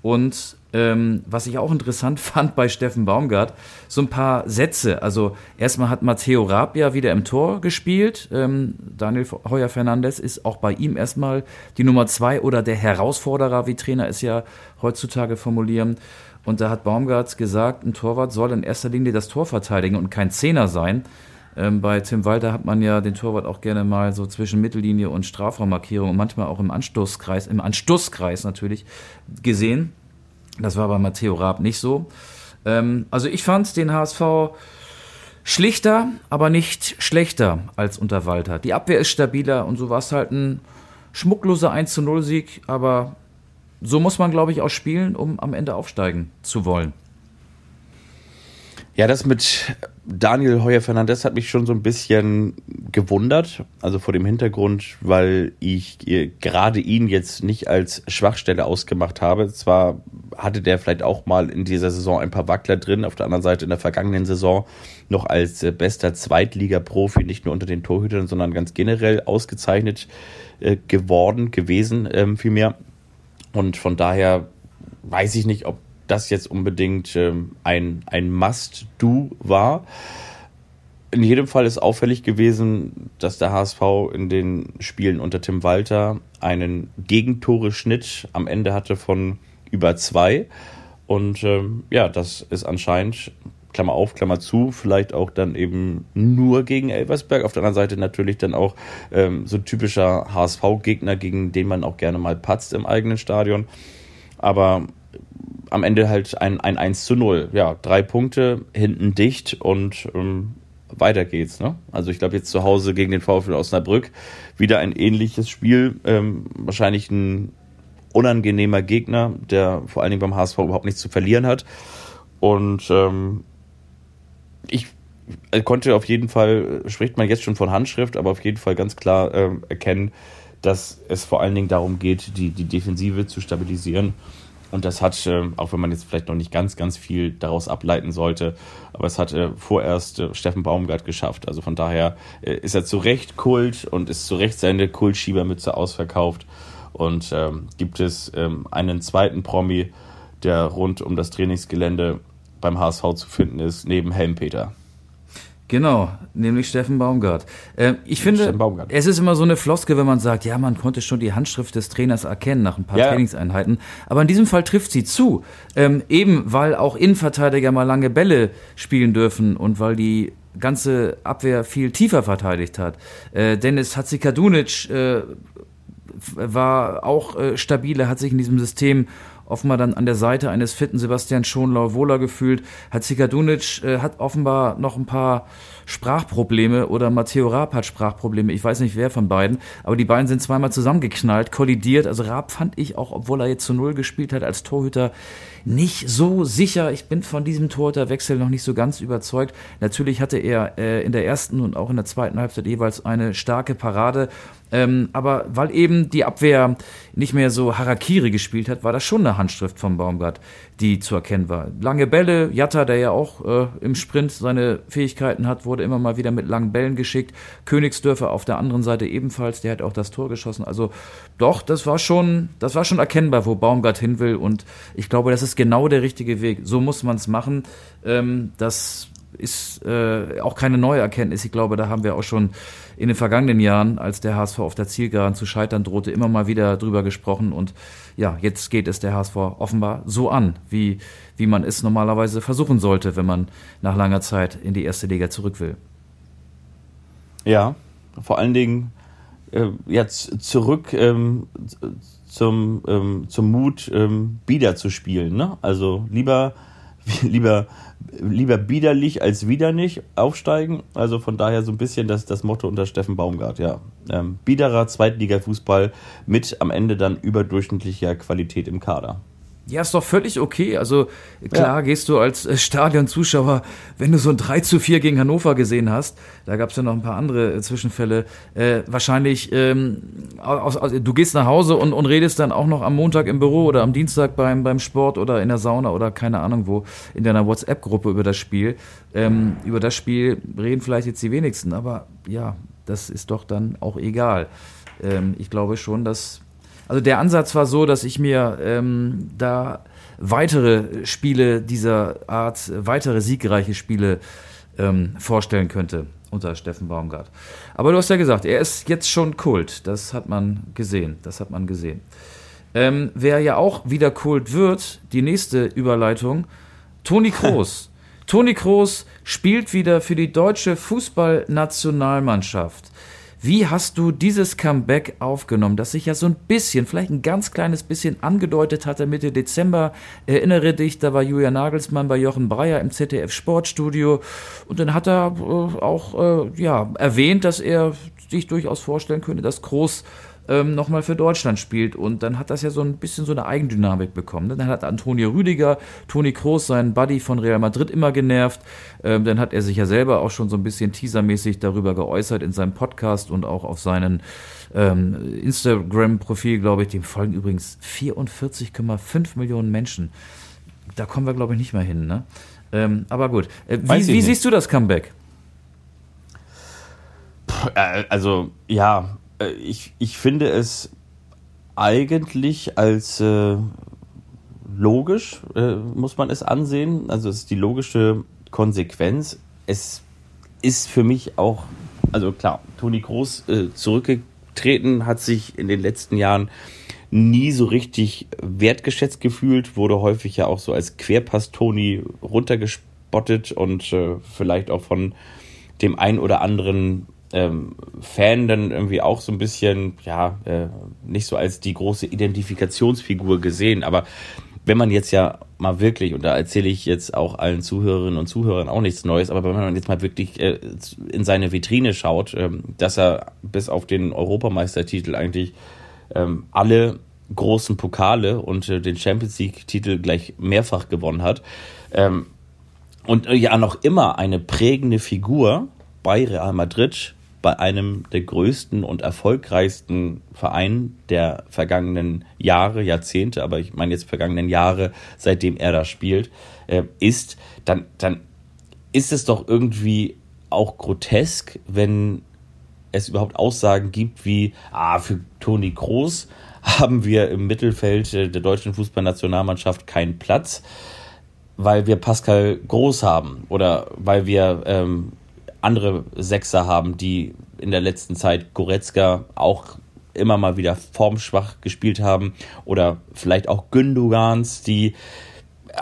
Und ähm, was ich auch interessant fand bei Steffen Baumgart, so ein paar Sätze. Also erstmal hat Matteo Raab ja wieder im Tor gespielt. Ähm, Daniel Heuer Fernandes ist auch bei ihm erstmal die Nummer zwei oder der Herausforderer, wie Trainer es ja heutzutage formulieren. Und da hat Baumgart gesagt, ein Torwart soll in erster Linie das Tor verteidigen und kein Zehner sein. Ähm, bei Tim Walter hat man ja den Torwart auch gerne mal so zwischen Mittellinie und Strafraummarkierung und manchmal auch im Anstoßkreis, im Anstoßkreis natürlich gesehen. Das war bei Matteo Raab nicht so. Ähm, also ich fand den HSV schlichter, aber nicht schlechter als unter Walter. Die Abwehr ist stabiler und so war es halt ein schmuckloser 1 0 Sieg, aber so muss man, glaube ich, auch spielen, um am Ende aufsteigen zu wollen. Ja, das mit Daniel Heuer Fernandez hat mich schon so ein bisschen gewundert. Also vor dem Hintergrund, weil ich gerade ihn jetzt nicht als Schwachstelle ausgemacht habe. Zwar hatte der vielleicht auch mal in dieser Saison ein paar Wackler drin, auf der anderen Seite in der vergangenen Saison noch als äh, bester Zweitliga-Profi, nicht nur unter den Torhütern, sondern ganz generell ausgezeichnet äh, geworden, gewesen, ähm, vielmehr. Und von daher weiß ich nicht, ob das jetzt unbedingt ähm, ein, ein Must-Do war. In jedem Fall ist auffällig gewesen, dass der HSV in den Spielen unter Tim Walter einen Gegentore-Schnitt am Ende hatte von über zwei. Und ähm, ja, das ist anscheinend, Klammer auf, Klammer zu, vielleicht auch dann eben nur gegen Elversberg. Auf der anderen Seite natürlich dann auch ähm, so typischer HSV-Gegner, gegen den man auch gerne mal patzt im eigenen Stadion. Aber am Ende halt ein, ein 1 zu 0. Ja, drei Punkte, hinten dicht und ähm, weiter geht's. Ne? Also ich glaube jetzt zu Hause gegen den VfL Osnabrück wieder ein ähnliches Spiel. Ähm, wahrscheinlich ein unangenehmer Gegner, der vor allen Dingen beim HSV überhaupt nichts zu verlieren hat. Und ähm, ich konnte auf jeden Fall, spricht man jetzt schon von Handschrift, aber auf jeden Fall ganz klar äh, erkennen, dass es vor allen Dingen darum geht, die, die Defensive zu stabilisieren. Und das hat, äh, auch wenn man jetzt vielleicht noch nicht ganz, ganz viel daraus ableiten sollte, aber es hat äh, vorerst äh, Steffen Baumgart geschafft. Also von daher ist er zu Recht Kult und ist zu Recht seine Kultschiebermütze ausverkauft. Und ähm, gibt es ähm, einen zweiten Promi, der rund um das Trainingsgelände beim HSV zu finden ist, neben Helmpeter. Genau, nämlich Steffen Baumgart. Äh, ich finde, Baumgart. es ist immer so eine Floske, wenn man sagt, ja, man konnte schon die Handschrift des Trainers erkennen nach ein paar ja. Trainingseinheiten. Aber in diesem Fall trifft sie zu. Ähm, eben weil auch Innenverteidiger mal lange Bälle spielen dürfen und weil die ganze Abwehr viel tiefer verteidigt hat. Äh, Dennis Hatzikadunic äh, war auch äh, stabiler, hat sich in diesem System offenbar dann an der Seite eines fitten Sebastian Schonlau wohler gefühlt. Hatzikadunic äh, hat offenbar noch ein paar Sprachprobleme oder Matteo Raab hat Sprachprobleme. Ich weiß nicht wer von beiden, aber die beiden sind zweimal zusammengeknallt, kollidiert. Also Raab fand ich auch, obwohl er jetzt zu Null gespielt hat als Torhüter, nicht so sicher. Ich bin von diesem Torhüterwechsel noch nicht so ganz überzeugt. Natürlich hatte er äh, in der ersten und auch in der zweiten Halbzeit jeweils eine starke Parade. Ähm, aber weil eben die Abwehr nicht mehr so Harakiri gespielt hat, war das schon eine Handschrift von Baumgart, die zu erkennen war. Lange Bälle, Jatta, der ja auch äh, im Sprint seine Fähigkeiten hat, wurde immer mal wieder mit langen Bällen geschickt. Königsdörfer auf der anderen Seite ebenfalls, der hat auch das Tor geschossen. Also doch, das war schon, das war schon erkennbar, wo Baumgart hin will. Und ich glaube, das ist genau der richtige Weg. So muss man es machen. Ähm, das ist äh, auch keine neue Erkenntnis. Ich glaube, da haben wir auch schon in den vergangenen Jahren, als der HSV auf der Zielgeraden zu scheitern drohte, immer mal wieder drüber gesprochen. Und ja, jetzt geht es der HSV offenbar so an, wie, wie man es normalerweise versuchen sollte, wenn man nach langer Zeit in die erste Liga zurück will. Ja, vor allen Dingen äh, jetzt zurück ähm, zum, ähm, zum Mut, ähm, Bieder zu spielen. Ne? Also lieber, lieber lieber biederlich als wieder nicht aufsteigen. Also von daher so ein bisschen das, das Motto unter Steffen Baumgart, ja. Ähm, biederer Zweitliga-Fußball mit am Ende dann überdurchschnittlicher Qualität im Kader. Ja, ist doch völlig okay. Also klar ja. gehst du als äh, Stadionzuschauer, wenn du so ein 3 zu 4 gegen Hannover gesehen hast, da gab es ja noch ein paar andere äh, Zwischenfälle, äh, wahrscheinlich, ähm, aus, aus, du gehst nach Hause und, und redest dann auch noch am Montag im Büro oder am Dienstag beim, beim Sport oder in der Sauna oder keine Ahnung wo, in deiner WhatsApp-Gruppe über das Spiel. Ähm, über das Spiel reden vielleicht jetzt die wenigsten, aber ja, das ist doch dann auch egal. Ähm, ich glaube schon, dass also der Ansatz war so, dass ich mir ähm, da weitere Spiele dieser Art, weitere siegreiche Spiele ähm, vorstellen könnte unter Steffen Baumgart. Aber du hast ja gesagt, er ist jetzt schon Kult. Das hat man gesehen. Das hat man gesehen. Ähm, wer ja auch wieder Kult wird, die nächste Überleitung, Toni Kroos. Toni Kroos spielt wieder für die deutsche Fußballnationalmannschaft. Wie hast du dieses Comeback aufgenommen, das sich ja so ein bisschen, vielleicht ein ganz kleines bisschen angedeutet hatte Mitte Dezember? Erinnere dich, da war Julian Nagelsmann bei Jochen Breyer im ZDF Sportstudio und dann hat er äh, auch äh, ja, erwähnt, dass er sich durchaus vorstellen könnte, dass Groß ähm, nochmal für Deutschland spielt. Und dann hat das ja so ein bisschen so eine Eigendynamik bekommen. Dann hat Antonio Rüdiger, Toni Kroos, seinen Buddy von Real Madrid immer genervt. Ähm, dann hat er sich ja selber auch schon so ein bisschen teasermäßig darüber geäußert in seinem Podcast und auch auf seinen ähm, Instagram-Profil, glaube ich. Dem folgen übrigens 44,5 Millionen Menschen. Da kommen wir, glaube ich, nicht mehr hin. Ne? Ähm, aber gut. Äh, wie, wie siehst du das Comeback? Äh, also, ja, ich, ich finde es eigentlich als äh, logisch, äh, muss man es ansehen. Also es ist die logische Konsequenz. Es ist für mich auch, also klar, Toni Groß äh, zurückgetreten, hat sich in den letzten Jahren nie so richtig wertgeschätzt gefühlt, wurde häufig ja auch so als Querpass-Toni runtergespottet und äh, vielleicht auch von dem ein oder anderen ähm, Fan dann irgendwie auch so ein bisschen, ja, äh, nicht so als die große Identifikationsfigur gesehen. Aber wenn man jetzt ja mal wirklich, und da erzähle ich jetzt auch allen Zuhörerinnen und Zuhörern auch nichts Neues, aber wenn man jetzt mal wirklich äh, in seine Vitrine schaut, ähm, dass er bis auf den Europameistertitel eigentlich ähm, alle großen Pokale und äh, den Champions League-Titel gleich mehrfach gewonnen hat. Ähm, und äh, ja noch immer eine prägende Figur bei Real Madrid bei einem der größten und erfolgreichsten Vereine der vergangenen Jahre, Jahrzehnte, aber ich meine jetzt vergangenen Jahre, seitdem er da spielt, äh, ist, dann, dann ist es doch irgendwie auch grotesk, wenn es überhaupt Aussagen gibt wie, ah, für Toni Kroos haben wir im Mittelfeld der deutschen Fußballnationalmannschaft keinen Platz, weil wir Pascal Groß haben oder weil wir ähm, andere Sechser haben, die in der letzten Zeit Goretzka auch immer mal wieder formschwach gespielt haben oder vielleicht auch Gündogans, die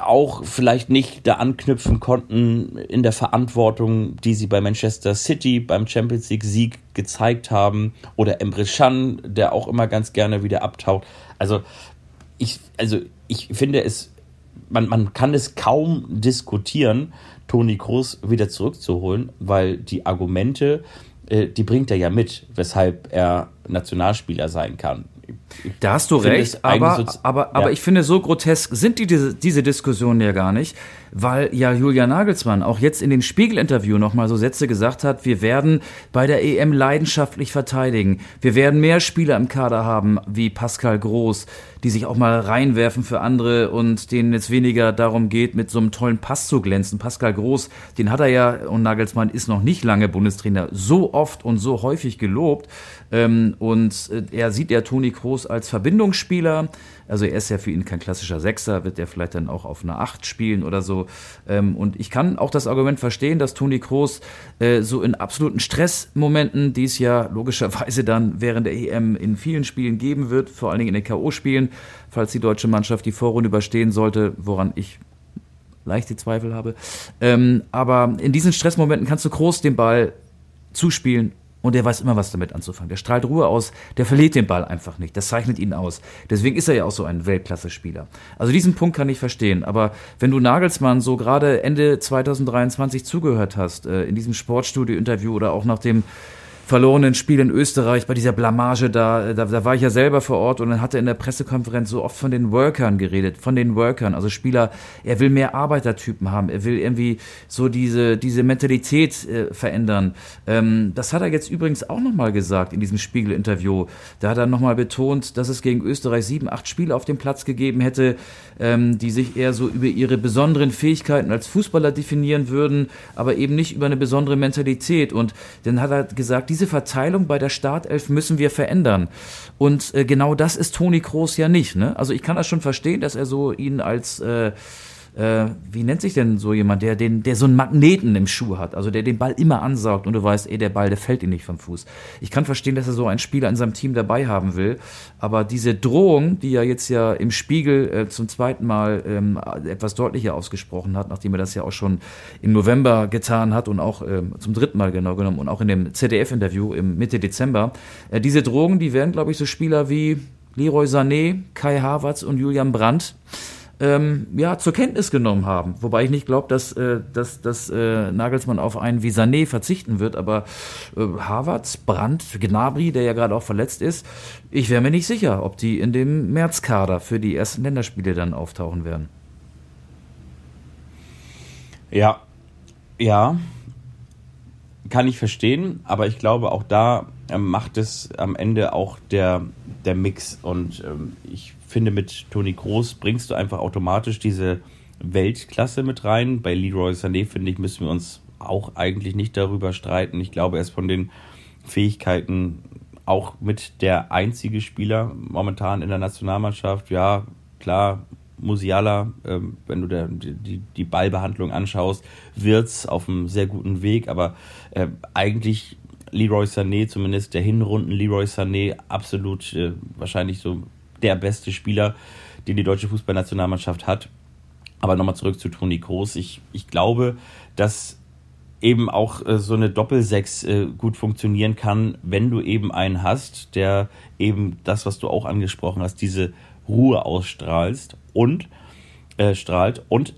auch vielleicht nicht da anknüpfen konnten in der Verantwortung, die sie bei Manchester City beim Champions League Sieg gezeigt haben oder Emre Can, der auch immer ganz gerne wieder abtaucht. Also ich, also ich finde es, man, man kann es kaum diskutieren, Toni Kroos wieder zurückzuholen, weil die Argumente, äh, die bringt er ja mit, weshalb er Nationalspieler sein kann da hast du recht, aber, so, aber, ja. aber ich finde, so grotesk sind die, diese, diese Diskussionen ja gar nicht, weil ja Julian Nagelsmann auch jetzt in dem Spiegel-Interview nochmal so Sätze gesagt hat, wir werden bei der EM leidenschaftlich verteidigen. Wir werden mehr Spieler im Kader haben wie Pascal Groß, die sich auch mal reinwerfen für andere und denen es weniger darum geht, mit so einem tollen Pass zu glänzen. Pascal Groß, den hat er ja, und Nagelsmann ist noch nicht lange Bundestrainer, so oft und so häufig gelobt. Ähm, und äh, er sieht ja Toni Kroos als Verbindungsspieler. Also er ist ja für ihn kein klassischer Sechser, wird er vielleicht dann auch auf einer Acht spielen oder so. Ähm, und ich kann auch das Argument verstehen, dass Toni Kroos äh, so in absoluten Stressmomenten, die es ja logischerweise dann während der EM in vielen Spielen geben wird, vor allen Dingen in den K.O.-Spielen, falls die deutsche Mannschaft die Vorrunde überstehen sollte, woran ich leichte Zweifel habe. Ähm, aber in diesen Stressmomenten kannst du Kroos den Ball zuspielen und er weiß immer, was damit anzufangen. Der strahlt Ruhe aus, der verliert den Ball einfach nicht. Das zeichnet ihn aus. Deswegen ist er ja auch so ein Weltklasse-Spieler. Also diesen Punkt kann ich verstehen. Aber wenn du Nagelsmann so gerade Ende 2023 zugehört hast, äh, in diesem Sportstudio-Interview oder auch nach dem verlorenen Spiel in Österreich, bei dieser Blamage da, da, da war ich ja selber vor Ort und dann hat er in der Pressekonferenz so oft von den Workern geredet, von den Workern, also Spieler, er will mehr Arbeitertypen haben, er will irgendwie so diese, diese Mentalität äh, verändern. Ähm, das hat er jetzt übrigens auch nochmal gesagt in diesem Spiegel-Interview. Da hat er nochmal betont, dass es gegen Österreich sieben, acht Spiele auf dem Platz gegeben hätte, ähm, die sich eher so über ihre besonderen Fähigkeiten als Fußballer definieren würden, aber eben nicht über eine besondere Mentalität. Und dann hat er gesagt, diese Verteilung bei der Startelf müssen wir verändern. Und äh, genau das ist Toni Kroos ja nicht. Ne? Also ich kann das schon verstehen, dass er so ihn als äh, äh, wie nennt sich denn so jemand, der, den, der so einen Magneten im Schuh hat, also der den Ball immer ansaugt und du weißt, ey, der Ball, der fällt ihm nicht vom Fuß. Ich kann verstehen, dass er so einen Spieler in seinem Team dabei haben will, aber diese Drohung, die er jetzt ja im Spiegel äh, zum zweiten Mal ähm, etwas deutlicher ausgesprochen hat, nachdem er das ja auch schon im November getan hat und auch ähm, zum dritten Mal genau genommen und auch in dem ZDF-Interview im Mitte Dezember, äh, diese Drohungen, die werden, glaube ich, so Spieler wie Leroy Sané, Kai Havertz und Julian Brandt ähm, ja, zur Kenntnis genommen haben. Wobei ich nicht glaube, dass, äh, dass, dass äh, Nagelsmann auf einen wie Sané verzichten wird, aber äh, Havertz, Brandt, Gnabry, der ja gerade auch verletzt ist, ich wäre mir nicht sicher, ob die in dem Märzkader für die ersten Länderspiele dann auftauchen werden. Ja, ja, kann ich verstehen, aber ich glaube, auch da ähm, macht es am Ende auch der, der Mix. Und ähm, ich finde, mit Toni Groß bringst du einfach automatisch diese Weltklasse mit rein. Bei Leroy Sané, finde ich, müssen wir uns auch eigentlich nicht darüber streiten. Ich glaube, er ist von den Fähigkeiten auch mit der einzige Spieler momentan in der Nationalmannschaft. Ja, klar, Musiala, ähm, wenn du der, die, die Ballbehandlung anschaust, wird's auf einem sehr guten Weg, aber äh, eigentlich Leroy Sané, zumindest der Hinrunden Leroy Sané, absolut äh, wahrscheinlich so der beste Spieler, den die deutsche Fußballnationalmannschaft hat. Aber nochmal zurück zu Toni Kroos. Ich, ich glaube, dass eben auch äh, so eine Doppelsechs äh, gut funktionieren kann, wenn du eben einen hast, der eben das, was du auch angesprochen hast, diese Ruhe ausstrahlst und äh, strahlt und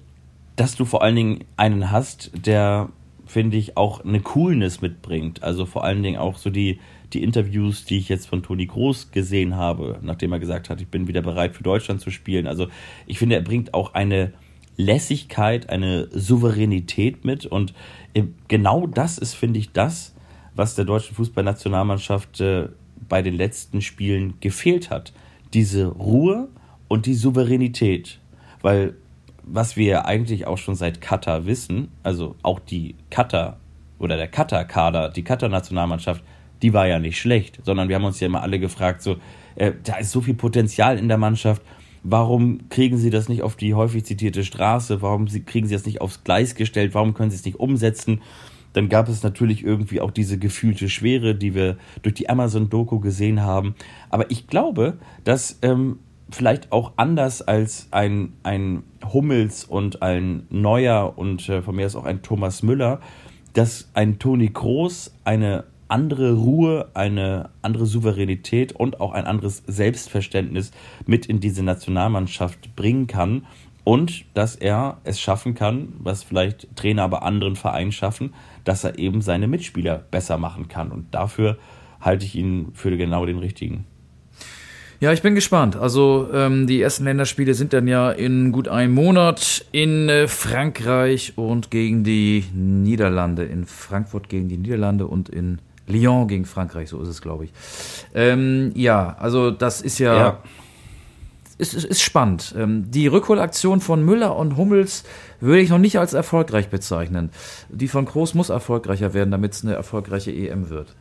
dass du vor allen Dingen einen hast, der finde ich auch eine Coolness mitbringt. Also vor allen Dingen auch so die die Interviews, die ich jetzt von Toni Groß gesehen habe, nachdem er gesagt hat, ich bin wieder bereit für Deutschland zu spielen. Also ich finde, er bringt auch eine Lässigkeit, eine Souveränität mit und genau das ist, finde ich, das, was der deutschen Fußballnationalmannschaft äh, bei den letzten Spielen gefehlt hat. Diese Ruhe und die Souveränität. Weil was wir eigentlich auch schon seit Katar wissen, also auch die Katar oder der Katar-Kader, die Katar-Nationalmannschaft, die war ja nicht schlecht, sondern wir haben uns ja immer alle gefragt, so, äh, da ist so viel Potenzial in der Mannschaft, warum kriegen sie das nicht auf die häufig zitierte Straße, warum kriegen sie das nicht aufs Gleis gestellt, warum können sie es nicht umsetzen? Dann gab es natürlich irgendwie auch diese gefühlte Schwere, die wir durch die Amazon-Doku gesehen haben. Aber ich glaube, dass ähm, vielleicht auch anders als ein, ein Hummels und ein Neuer und äh, von mir aus auch ein Thomas Müller, dass ein Toni Kroos eine andere Ruhe, eine andere Souveränität und auch ein anderes Selbstverständnis mit in diese Nationalmannschaft bringen kann und dass er es schaffen kann, was vielleicht Trainer aber anderen Vereinen schaffen, dass er eben seine Mitspieler besser machen kann. Und dafür halte ich ihn für genau den richtigen. Ja, ich bin gespannt. Also ähm, die ersten Länderspiele sind dann ja in gut einem Monat in äh, Frankreich und gegen die Niederlande. In Frankfurt gegen die Niederlande und in Lyon gegen Frankreich, so ist es, glaube ich. Ähm, ja, also das ist ja, ja. Ist, ist, ist spannend. Ähm, die Rückholaktion von Müller und Hummels würde ich noch nicht als erfolgreich bezeichnen. Die von Groß muss erfolgreicher werden, damit es eine erfolgreiche EM wird.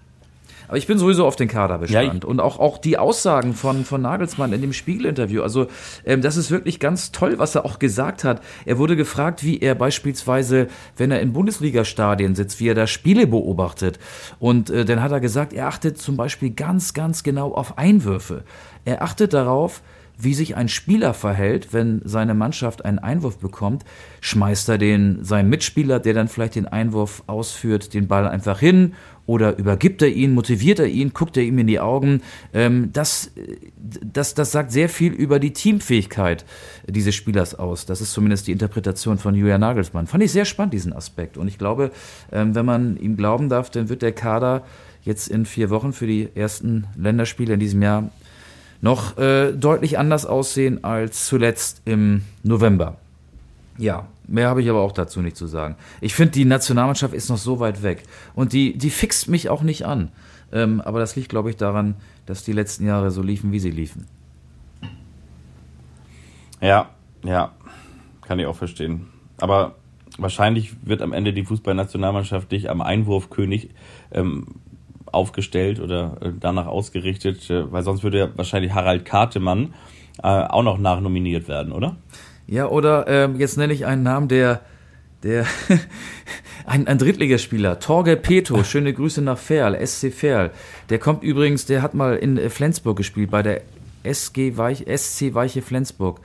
Aber ich bin sowieso auf den Kader gespannt. Ja, und auch, auch die Aussagen von, von Nagelsmann in dem Spiegel-Interview. Also, ähm, das ist wirklich ganz toll, was er auch gesagt hat. Er wurde gefragt, wie er beispielsweise, wenn er in Bundesliga-Stadien sitzt, wie er da Spiele beobachtet. Und äh, dann hat er gesagt, er achtet zum Beispiel ganz, ganz genau auf Einwürfe. Er achtet darauf, wie sich ein Spieler verhält, wenn seine Mannschaft einen Einwurf bekommt, schmeißt er den seinem Mitspieler, der dann vielleicht den Einwurf ausführt, den Ball einfach hin oder übergibt er ihn, motiviert er ihn, guckt er ihm in die Augen. Ähm, das, das, das sagt sehr viel über die Teamfähigkeit dieses Spielers aus. Das ist zumindest die Interpretation von Julian Nagelsmann. Fand ich sehr spannend, diesen Aspekt. Und ich glaube, ähm, wenn man ihm glauben darf, dann wird der Kader jetzt in vier Wochen für die ersten Länderspiele in diesem Jahr noch äh, deutlich anders aussehen als zuletzt im November. Ja, mehr habe ich aber auch dazu nicht zu sagen. Ich finde, die Nationalmannschaft ist noch so weit weg und die, die fixt mich auch nicht an. Ähm, aber das liegt, glaube ich, daran, dass die letzten Jahre so liefen, wie sie liefen. Ja, ja, kann ich auch verstehen. Aber wahrscheinlich wird am Ende die Fußballnationalmannschaft dich am Einwurfkönig ähm, aufgestellt oder äh, danach ausgerichtet, äh, weil sonst würde ja wahrscheinlich Harald Kartemann äh, auch noch nachnominiert werden, oder? Ja, oder ähm, jetzt nenne ich einen Namen, der, der ein, ein Drittligaspieler, Torge Peto, schöne Grüße nach Ferl, SC Ferl. Der kommt übrigens, der hat mal in Flensburg gespielt, bei der SG Weich, SC Weiche Flensburg.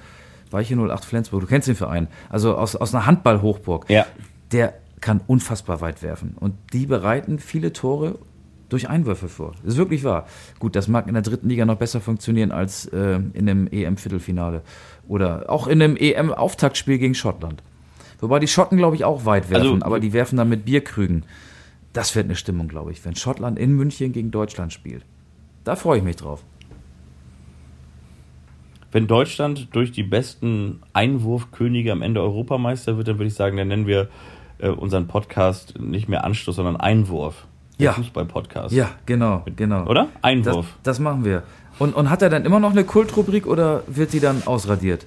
Weiche 08 Flensburg, du kennst den Verein. Also aus, aus einer Handball-Hochburg. Ja. Der kann unfassbar weit werfen. Und die bereiten viele Tore durch Einwürfe vor. Das ist wirklich wahr. Gut, das mag in der dritten Liga noch besser funktionieren als äh, in einem EM-Viertelfinale. Oder auch in einem EM-Auftaktspiel gegen Schottland. Wobei die Schotten, glaube ich, auch weit werfen, also, aber die werfen dann mit Bierkrügen. Das wird eine Stimmung, glaube ich, wenn Schottland in München gegen Deutschland spielt. Da freue ich mich drauf. Wenn Deutschland durch die besten Einwurfkönige am Ende Europameister wird, dann würde ich sagen, dann nennen wir äh, unseren Podcast nicht mehr Anschluss, sondern Einwurf ja. Fußball-Podcast. Ja, genau, genau. Oder? Einwurf. Das, das, machen wir. Und, und hat er dann immer noch eine Kultrubrik oder wird die dann ausradiert?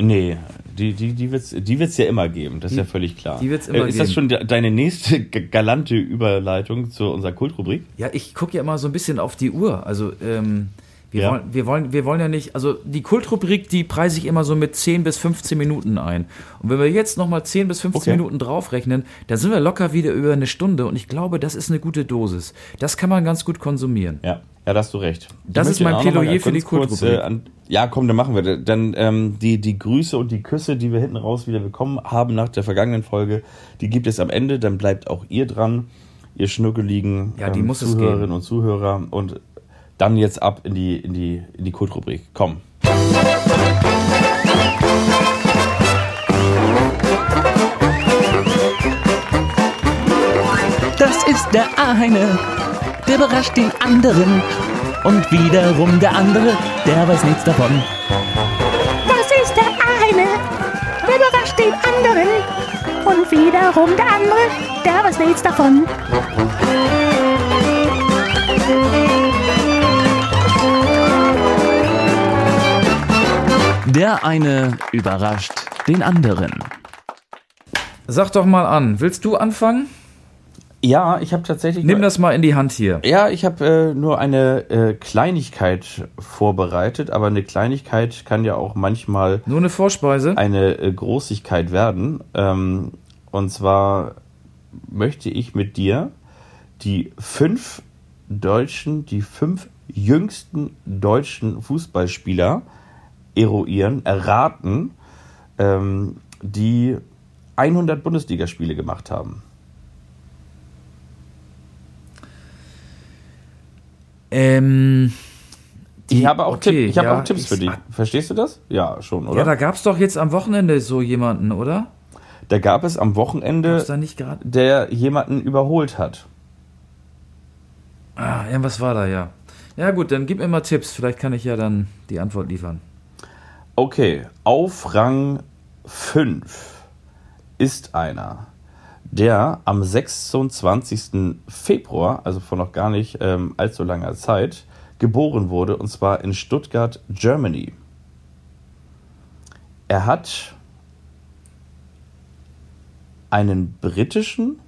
Nee, die, die, die wird es die wird's ja immer geben, das die, ist ja völlig klar. Die wird's immer äh, ist geben. das schon deine nächste galante Überleitung zu unserer Kultrubrik? Ja, ich gucke ja immer so ein bisschen auf die Uhr. Also, ähm, wir, ja. wollen, wir, wollen, wir wollen ja nicht, also die Kultrubrik, die preise ich immer so mit 10 bis 15 Minuten ein. Und wenn wir jetzt nochmal 10 bis 15 okay. Minuten draufrechnen, dann sind wir locker wieder über eine Stunde und ich glaube, das ist eine gute Dosis. Das kann man ganz gut konsumieren. Ja, ja da hast du recht. Ich das ist mein Plädoyer für die Kultrubrik. Kurz, äh, ja, komm, dann machen wir. Dann ähm, die, die Grüße und die Küsse, die wir hinten raus wieder bekommen haben nach der vergangenen Folge, die gibt es am Ende. Dann bleibt auch ihr dran ihr schnuckeligen ja, ähm, Zuhörerinnen und Zuhörer. Und dann jetzt ab in die, in die, in die Kultrubrik. Komm. Das ist der eine, der überrascht den anderen. Und wiederum der andere, der weiß nichts davon. Das ist der eine, der überrascht den anderen. Und Und wiederum der andere, der weiß nichts davon. Der eine überrascht den anderen. Sag doch mal an, willst du anfangen? Ja, ich habe tatsächlich. Nimm das mal in die Hand hier. Ja, ich habe äh, nur eine äh, Kleinigkeit vorbereitet, aber eine Kleinigkeit kann ja auch manchmal. Nur eine Vorspeise? Eine äh, Großigkeit werden. Ähm, und zwar möchte ich mit dir die fünf deutschen, die fünf jüngsten deutschen Fußballspieler eruieren, erraten, ähm, die 100 Bundesligaspiele gemacht haben. Ähm, die, ich habe auch, okay, Tipp, ich ja, auch Tipps für dich. Verstehst du das? Ja, schon, oder? Ja, da gab es doch jetzt am Wochenende so jemanden, oder? Da gab es am Wochenende, der jemanden überholt hat. Ah, irgendwas war da, ja. Ja, gut, dann gib mir mal Tipps. Vielleicht kann ich ja dann die Antwort liefern. Okay, auf Rang 5 ist einer, der am 26. Februar, also vor noch gar nicht ähm, allzu langer Zeit, geboren wurde, und zwar in Stuttgart, Germany. Er hat einen britischen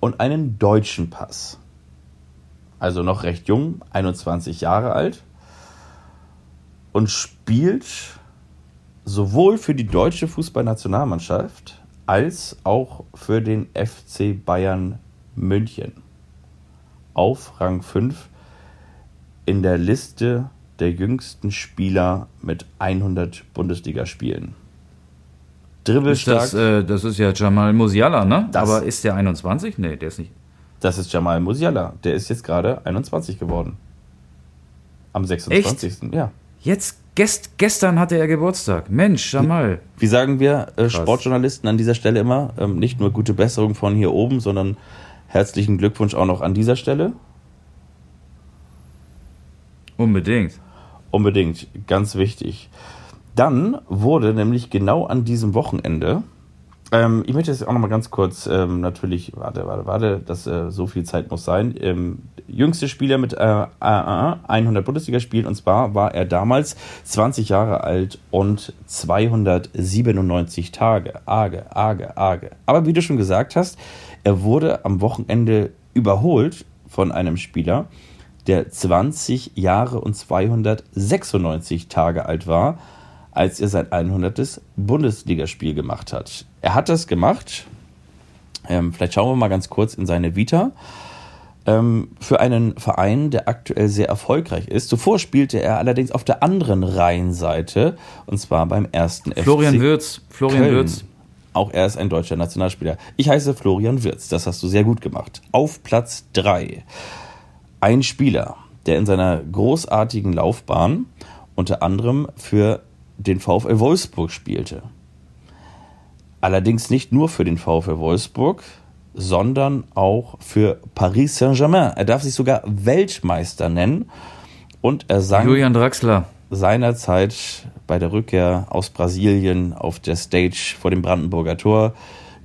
und einen deutschen Pass. Also noch recht jung, 21 Jahre alt. Und spielt sowohl für die deutsche Fußballnationalmannschaft als auch für den FC Bayern München. Auf Rang 5 in der Liste der jüngsten Spieler mit 100 Bundesligaspielen. Dribbelstark. Das, äh, das ist ja Jamal Musiala, ne? Das, Aber ist der 21? Nee, der ist nicht. Das ist Jamal Musiala. Der ist jetzt gerade 21 geworden. Am 26. Echt? Ja. Jetzt, gest, gestern hatte er Geburtstag. Mensch, Jamal. Wie sagen wir äh, Sportjournalisten an dieser Stelle immer? Ähm, nicht nur gute Besserung von hier oben, sondern herzlichen Glückwunsch auch noch an dieser Stelle. Unbedingt. Unbedingt, ganz wichtig. Dann wurde nämlich genau an diesem Wochenende, ähm, ich möchte jetzt auch noch mal ganz kurz ähm, natürlich, warte, warte, warte, dass äh, so viel Zeit muss sein. Ähm, jüngste Spieler mit äh, 100 Bundesligaspielen und zwar war er damals 20 Jahre alt und 297 Tage. Arge, arge, arge. Aber wie du schon gesagt hast, er wurde am Wochenende überholt von einem Spieler, der 20 Jahre und 296 Tage alt war, als er sein 100. Bundesligaspiel gemacht hat. Er hat das gemacht, ähm, vielleicht schauen wir mal ganz kurz in seine Vita, ähm, für einen Verein, der aktuell sehr erfolgreich ist. Zuvor spielte er allerdings auf der anderen Rheinseite, und zwar beim ersten Florian FC Würz. Florian Köln. Würz. Auch er ist ein deutscher Nationalspieler. Ich heiße Florian Wirz, das hast du sehr gut gemacht. Auf Platz 3 ein Spieler, der in seiner großartigen Laufbahn unter anderem für den VfL Wolfsburg spielte. Allerdings nicht nur für den VfL Wolfsburg, sondern auch für Paris Saint-Germain. Er darf sich sogar Weltmeister nennen und er sang Julian Draxler seinerzeit bei der Rückkehr aus Brasilien auf der Stage vor dem Brandenburger Tor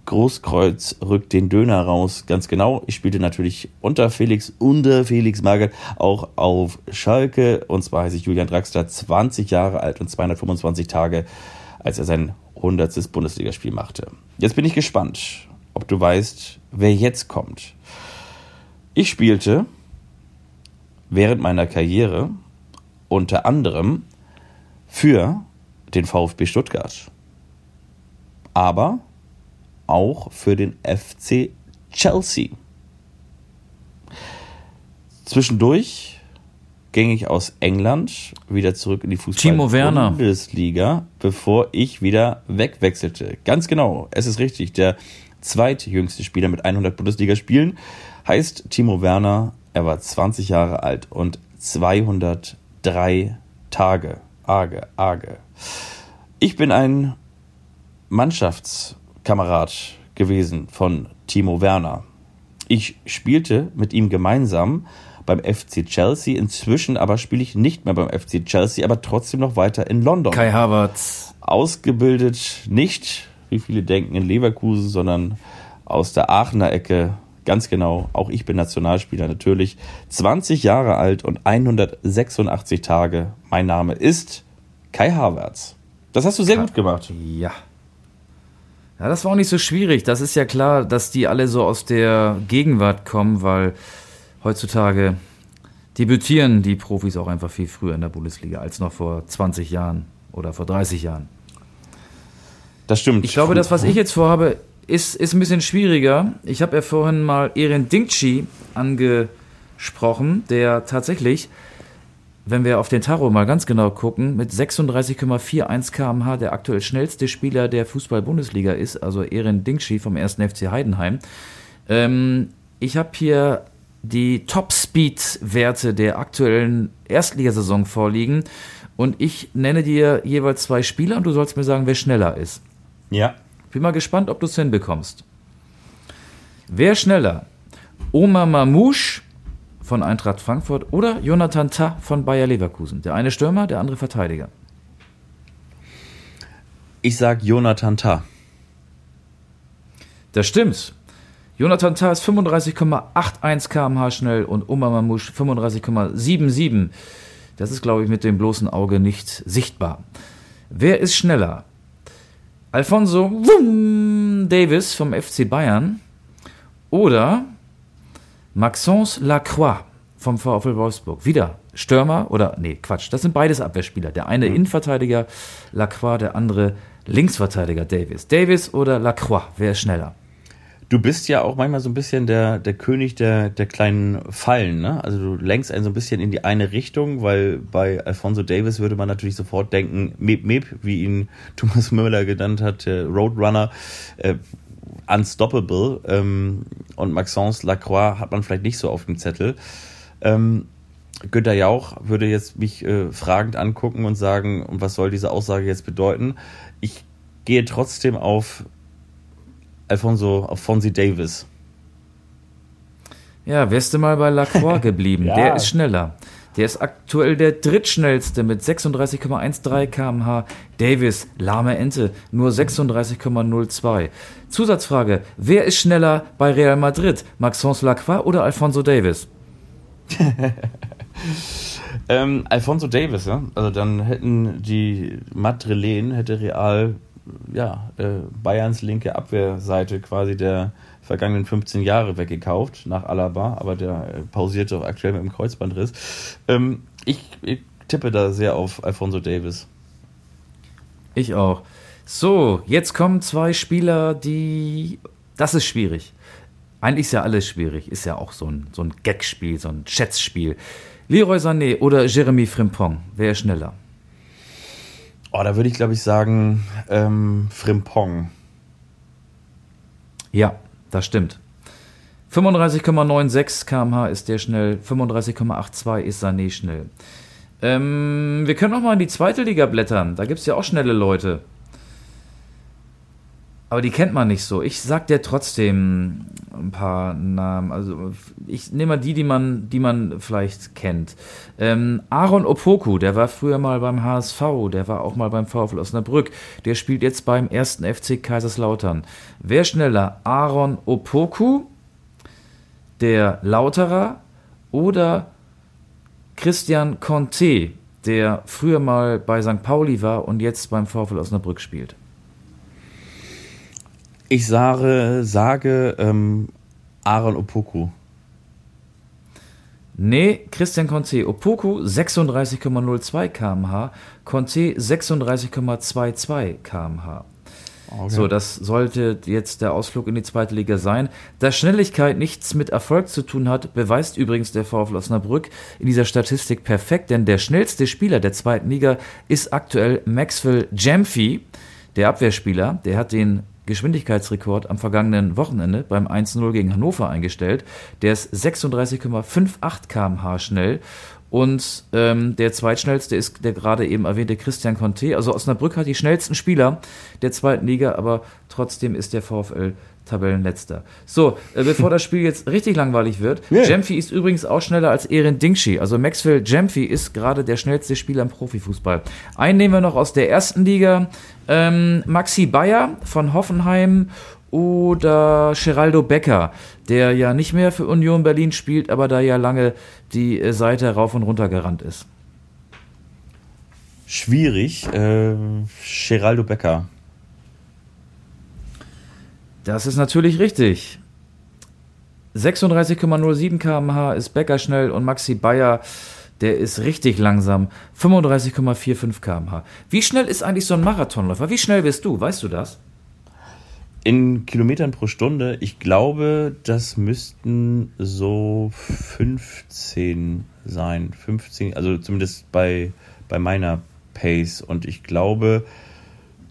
Großkreuz rückt den Döner raus. Ganz genau. Ich spielte natürlich unter Felix, unter Felix Magath auch auf Schalke. Und zwar heiße ich Julian Draxler, 20 Jahre alt und 225 Tage, als er sein 100. Bundesligaspiel machte. Jetzt bin ich gespannt, ob du weißt, wer jetzt kommt. Ich spielte während meiner Karriere unter anderem für den VfB Stuttgart. Aber auch für den FC Chelsea. Zwischendurch ging ich aus England wieder zurück in die Fußball-Bundesliga, bevor ich wieder wegwechselte. Ganz genau, es ist richtig. Der zweitjüngste Spieler mit 100 Bundesligaspielen heißt Timo Werner. Er war 20 Jahre alt und 203 Tage. Arge, arge. Ich bin ein Mannschafts- Kamerad gewesen von Timo Werner. Ich spielte mit ihm gemeinsam beim FC Chelsea. Inzwischen aber spiele ich nicht mehr beim FC Chelsea, aber trotzdem noch weiter in London. Kai Havertz. Ausgebildet nicht wie viele denken, in Leverkusen, sondern aus der Aachener Ecke. Ganz genau, auch ich bin Nationalspieler natürlich. 20 Jahre alt und 186 Tage. Mein Name ist Kai Havertz. Das hast du sehr gut gemacht. Ja. Ja, das war auch nicht so schwierig. Das ist ja klar, dass die alle so aus der Gegenwart kommen, weil heutzutage debütieren die Profis auch einfach viel früher in der Bundesliga als noch vor 20 Jahren oder vor 30 Jahren. Das stimmt. Ich glaube, das, was ich jetzt vorhabe, ist, ist ein bisschen schwieriger. Ich habe ja vorhin mal Eren Dingchi angesprochen, der tatsächlich, wenn wir auf den Tarot mal ganz genau gucken, mit 36,41 km/h der aktuell schnellste Spieler der Fußball-Bundesliga ist, also Eren Dingchi vom 1. FC Heidenheim. Ähm, ich habe hier die Top-Speed-Werte der aktuellen Erstligasaison vorliegen und ich nenne dir jeweils zwei Spieler und du sollst mir sagen, wer schneller ist. Ja. Bin mal gespannt, ob du es hinbekommst. Wer schneller? Omar Mamouche von Eintracht Frankfurt oder Jonathan Tah von Bayer Leverkusen? Der eine Stürmer, der andere Verteidiger. Ich sag Jonathan Tah. Das stimmt. Jonathan Tah ist 35,81 km/h schnell und Omar Mamouche 35,77. Das ist, glaube ich, mit dem bloßen Auge nicht sichtbar. Wer ist schneller? Alfonso Davis vom FC Bayern oder Maxence Lacroix vom VfL Wolfsburg. Wieder Stürmer oder, nee, Quatsch, das sind beides Abwehrspieler. Der eine mhm. Innenverteidiger Lacroix, der andere Linksverteidiger Davis. Davis oder Lacroix, wer ist schneller? Du bist ja auch manchmal so ein bisschen der, der König der, der kleinen Fallen, ne? Also du lenkst einen so ein bisschen in die eine Richtung, weil bei Alfonso Davis würde man natürlich sofort denken, Mep Mep, wie ihn Thomas Müller genannt hat, Roadrunner, äh, unstoppable. Ähm, und Maxence Lacroix hat man vielleicht nicht so auf dem Zettel. Ähm, Günter Jauch würde jetzt mich äh, fragend angucken und sagen, und was soll diese Aussage jetzt bedeuten? Ich gehe trotzdem auf Alfonso, auf Fonzie Davis. Ja, wärst du mal bei Lacroix geblieben. ja. Der ist schneller. Der ist aktuell der drittschnellste mit 36,13 km/h. Davis, lahme Ente, nur 36,02. Zusatzfrage: Wer ist schneller bei Real Madrid? Maxence Lacroix oder Alfonso Davis? ähm, Alfonso Davis, ja. Also dann hätten die Madrilen, hätte Real ja, äh, Bayerns linke Abwehrseite quasi der vergangenen 15 Jahre weggekauft nach Alaba, aber der äh, pausiert doch aktuell mit dem Kreuzbandriss. Ähm, ich, ich tippe da sehr auf Alfonso Davis. Ich auch. So, jetzt kommen zwei Spieler, die. Das ist schwierig. Eigentlich ist ja alles schwierig. Ist ja auch so ein, so ein Gag-Spiel, so ein Schätzspiel. Leroy Sané oder Jeremy Frimpong? Wer ist schneller? Oh, da würde ich, glaube ich, sagen ähm, Frimpong. Ja, das stimmt. 35,96 km/h ist der schnell, 35,82 ist Sané schnell. Ähm, wir können auch mal in die zweite Liga blättern. Da gibt es ja auch schnelle Leute. Aber die kennt man nicht so. Ich sag dir trotzdem ein paar Namen. Also ich nehme mal die, die man, die man vielleicht kennt. Ähm, Aaron Opoku, der war früher mal beim HSV, der war auch mal beim VfL Osnabrück. Der spielt jetzt beim ersten FC Kaiserslautern. Wer schneller? Aaron Opoku, der Lauterer oder Christian Conte, der früher mal bei St. Pauli war und jetzt beim VfL Osnabrück spielt? Ich sage, sage ähm, Aaron Opoku. Nee, Christian Conte. Opoku 36,02 km/h, Conte 36,22 km/h. Okay. So, das sollte jetzt der Ausflug in die zweite Liga sein. Da Schnelligkeit nichts mit Erfolg zu tun hat, beweist übrigens der VfL Osnabrück in dieser Statistik perfekt, denn der schnellste Spieler der zweiten Liga ist aktuell Maxwell Jamfi, der Abwehrspieler. Der hat den Geschwindigkeitsrekord am vergangenen Wochenende beim 1-0 gegen Hannover eingestellt. Der ist 36,58 km/h schnell Und ähm, der zweitschnellste ist der gerade eben erwähnte Christian Conte. Also Osnabrück hat die schnellsten Spieler der zweiten Liga, aber trotzdem ist der VfL Tabellenletzter. So, äh, bevor das Spiel jetzt richtig langweilig wird, yeah. Jemphi ist übrigens auch schneller als Erin Dingshi. Also Maxwell Jemphi ist gerade der schnellste Spieler im Profifußball. Einen nehmen wir noch aus der ersten Liga. Ähm, Maxi Bayer von Hoffenheim oder Geraldo Becker, der ja nicht mehr für Union Berlin spielt, aber da ja lange die äh, Seite rauf und runter gerannt ist? Schwierig. Äh, Geraldo Becker. Das ist natürlich richtig. 36,07 km/h ist Becker schnell und Maxi Bayer, der ist richtig langsam. 35,45 km/h. Wie schnell ist eigentlich so ein Marathonläufer? Wie schnell bist du? Weißt du das? In Kilometern pro Stunde, ich glaube, das müssten so 15 sein. 15, also zumindest bei, bei meiner Pace. Und ich glaube,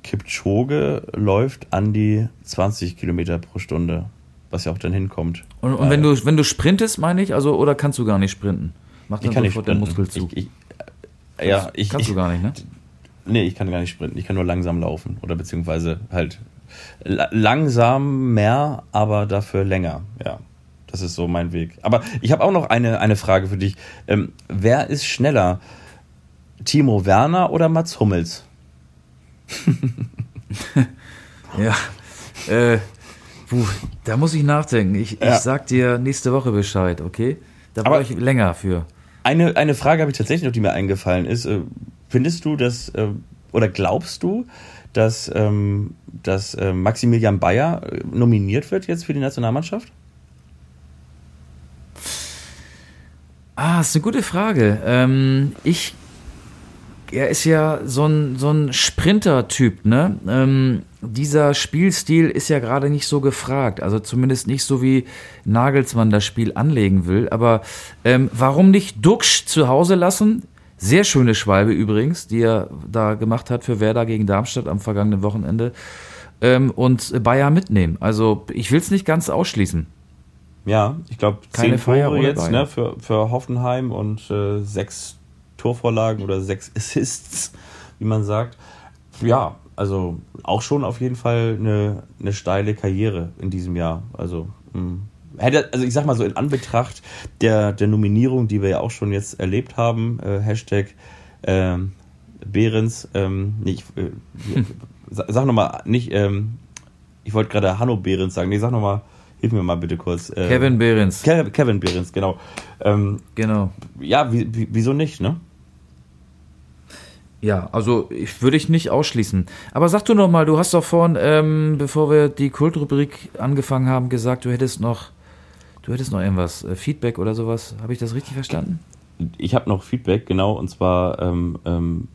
Kipchoge läuft an die 20 Kilometer pro Stunde, was ja auch dann hinkommt. Und, und wenn, du, wenn du sprintest, meine ich, also, oder kannst du gar nicht sprinten? Macht dann ich kann sofort den Muskelzug. Ich, ich, ja, ich, kannst du gar nicht, ne? Nee, ich kann gar nicht sprinten. Ich kann nur langsam laufen. Oder beziehungsweise halt langsam mehr, aber dafür länger. Ja, das ist so mein Weg. Aber ich habe auch noch eine, eine Frage für dich. Ähm, wer ist schneller? Timo Werner oder Mats Hummels? ja, äh, puh, da muss ich nachdenken. Ich, ja. ich sag dir nächste Woche Bescheid, okay? Da brauche ich länger für. Eine, eine Frage habe ich tatsächlich noch, die mir eingefallen ist. Äh, findest du, dass, äh, oder glaubst du, dass, ähm, dass äh, Maximilian Bayer nominiert wird jetzt für die Nationalmannschaft? Ah, ist eine gute Frage. Ähm, ich, er ist ja so ein, so ein Sprinter-Typ, ne? Ähm, dieser Spielstil ist ja gerade nicht so gefragt. Also zumindest nicht so, wie Nagelsmann das Spiel anlegen will. Aber ähm, warum nicht Duxch zu Hause lassen? Sehr schöne Schwalbe übrigens, die er da gemacht hat für Werder gegen Darmstadt am vergangenen Wochenende. Ähm, und Bayer mitnehmen. Also ich will es nicht ganz ausschließen. Ja, ich glaube, zehn Tore jetzt ne, für, für Hoffenheim und äh, sechs Torvorlagen oder sechs Assists, wie man sagt. Ja, also auch schon auf jeden Fall eine, eine steile Karriere in diesem Jahr. Also mh hm hätte, also ich sag mal so in Anbetracht der, der Nominierung, die wir ja auch schon jetzt erlebt haben, äh, Hashtag ähm, Behrens, ähm, nicht, äh, hm. sag, sag nochmal, nicht, ähm, ich wollte gerade Hanno Behrens sagen, nee, sag nochmal, hilf mir mal bitte kurz. Äh, Kevin Behrens. Ke Kevin Behrens, genau. Ähm, genau. Ja, wie, wie, wieso nicht, ne? Ja, also ich würde ich nicht ausschließen. Aber sag du noch mal, du hast doch vorhin, ähm, bevor wir die Kultrubrik angefangen haben, gesagt, du hättest noch Du hättest noch irgendwas, äh, Feedback oder sowas. Habe ich das richtig verstanden? Ich habe noch Feedback, genau. Und zwar ähm, ähm,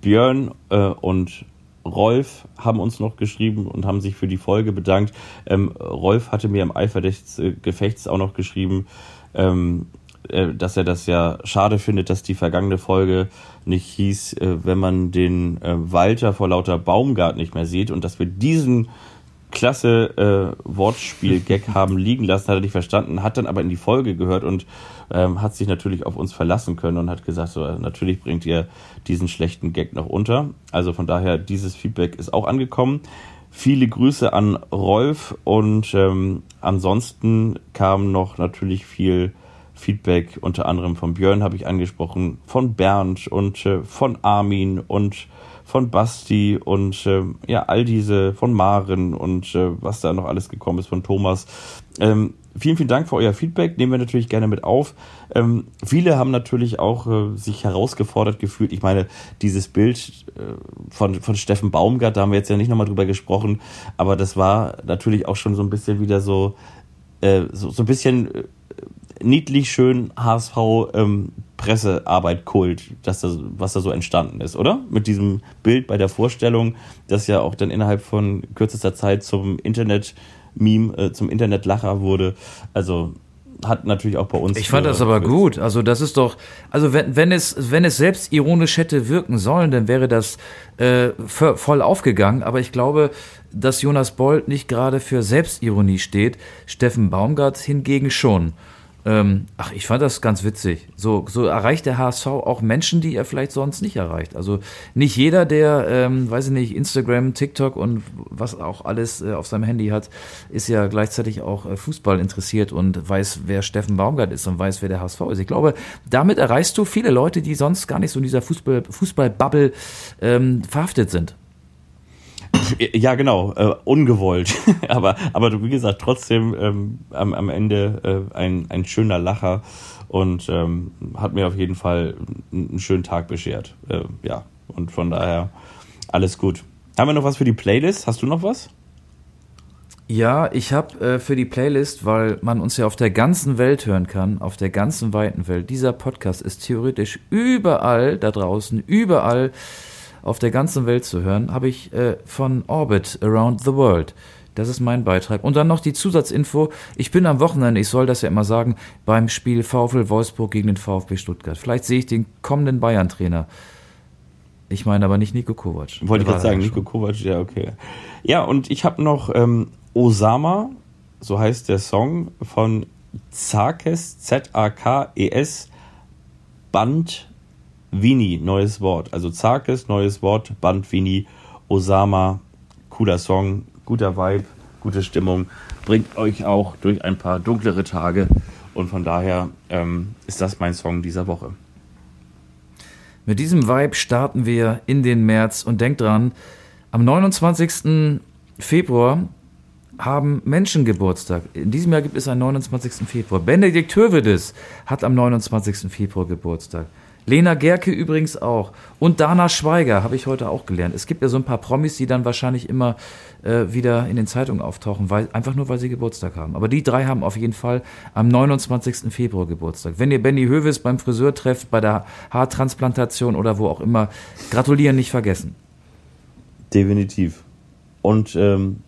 Björn äh, und Rolf haben uns noch geschrieben und haben sich für die Folge bedankt. Ähm, Rolf hatte mir im Eifer des äh, Gefechts auch noch geschrieben, ähm, äh, dass er das ja schade findet, dass die vergangene Folge nicht hieß, äh, wenn man den äh, Walter vor lauter Baumgart nicht mehr sieht und dass wir diesen klasse äh, Wortspiel-Gag haben liegen lassen, hat er nicht verstanden, hat dann aber in die Folge gehört und ähm, hat sich natürlich auf uns verlassen können und hat gesagt, so, natürlich bringt ihr diesen schlechten Gag noch unter. Also von daher, dieses Feedback ist auch angekommen. Viele Grüße an Rolf und ähm, ansonsten kam noch natürlich viel Feedback, unter anderem von Björn habe ich angesprochen, von Bernd und äh, von Armin und von Basti und äh, ja, all diese von Maren und äh, was da noch alles gekommen ist von Thomas. Ähm, vielen, vielen Dank für euer Feedback. Nehmen wir natürlich gerne mit auf. Ähm, viele haben natürlich auch äh, sich herausgefordert gefühlt. Ich meine, dieses Bild äh, von, von Steffen Baumgart, da haben wir jetzt ja nicht nochmal drüber gesprochen, aber das war natürlich auch schon so ein bisschen wieder so, äh, so, so ein bisschen äh, niedlich schön HSV ähm, Pressearbeit Kult, dass das, was da so entstanden ist, oder? Mit diesem Bild bei der Vorstellung, das ja auch dann innerhalb von kürzester Zeit zum Internet-Meme, äh, zum Internet-Lacher wurde. Also hat natürlich auch bei uns. Ich fand das aber gut. Also das ist doch, also wenn, wenn es wenn es selbst ironisch hätte wirken sollen, dann wäre das äh, voll aufgegangen. Aber ich glaube, dass Jonas Bold nicht gerade für Selbstironie steht. Steffen Baumgart hingegen schon. Ähm, ach, ich fand das ganz witzig. So, so erreicht der HSV auch Menschen, die er vielleicht sonst nicht erreicht. Also nicht jeder, der, ähm, weiß ich nicht, Instagram, TikTok und was auch alles äh, auf seinem Handy hat, ist ja gleichzeitig auch äh, Fußball interessiert und weiß, wer Steffen Baumgart ist und weiß, wer der HSV ist. Ich glaube, damit erreichst du viele Leute, die sonst gar nicht so in dieser Fußball, Fußball-Bubble ähm, verhaftet sind. Ja, genau, äh, ungewollt. aber, aber wie gesagt, trotzdem ähm, am, am Ende äh, ein, ein schöner Lacher und ähm, hat mir auf jeden Fall einen schönen Tag beschert. Äh, ja, und von daher alles gut. Haben wir noch was für die Playlist? Hast du noch was? Ja, ich habe äh, für die Playlist, weil man uns ja auf der ganzen Welt hören kann, auf der ganzen weiten Welt. Dieser Podcast ist theoretisch überall da draußen, überall auf der ganzen Welt zu hören, habe ich äh, von Orbit Around the World. Das ist mein Beitrag. Und dann noch die Zusatzinfo. Ich bin am Wochenende, ich soll das ja immer sagen, beim Spiel VfL Wolfsburg gegen den VfB Stuttgart. Vielleicht sehe ich den kommenden Bayern-Trainer. Ich meine aber nicht Nico Kovac. Wollte ich gerade sagen, Nico Kovac, ja, okay. Ja, und ich habe noch ähm, Osama, so heißt der Song, von Zakes, Z-A-K-E-S, Band Vini, neues Wort. Also Zarkes, neues Wort, Band Vini, Osama, cooler Song, guter Vibe, gute Stimmung, bringt euch auch durch ein paar dunklere Tage und von daher ähm, ist das mein Song dieser Woche. Mit diesem Vibe starten wir in den März und denkt dran, am 29. Februar haben Menschen Geburtstag. In diesem Jahr gibt es einen 29. Februar. Benedikt Hövedes hat am 29. Februar Geburtstag. Lena Gerke übrigens auch. Und Dana Schweiger habe ich heute auch gelernt. Es gibt ja so ein paar Promis, die dann wahrscheinlich immer äh, wieder in den Zeitungen auftauchen, weil, einfach nur, weil sie Geburtstag haben. Aber die drei haben auf jeden Fall am 29. Februar Geburtstag. Wenn ihr Benny Höves beim Friseur trefft, bei der Haartransplantation oder wo auch immer, gratulieren nicht vergessen. Definitiv. Und ähm,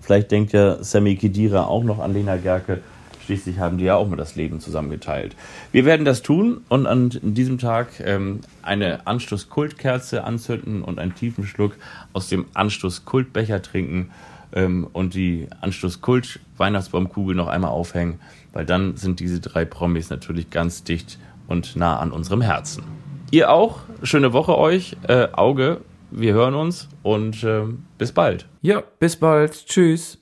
vielleicht denkt ja Sammy Kedira auch noch an Lena Gerke. Schließlich haben die ja auch mal das Leben zusammengeteilt. Wir werden das tun und an diesem Tag ähm, eine Anstoß-Kultkerze anzünden und einen tiefen Schluck aus dem Anstoß-Kultbecher trinken ähm, und die Anstoß-Kult-Weihnachtsbaumkugel noch einmal aufhängen, weil dann sind diese drei Promis natürlich ganz dicht und nah an unserem Herzen. Ihr auch. Schöne Woche euch. Äh, Auge. Wir hören uns und äh, bis bald. Ja, bis bald. Tschüss.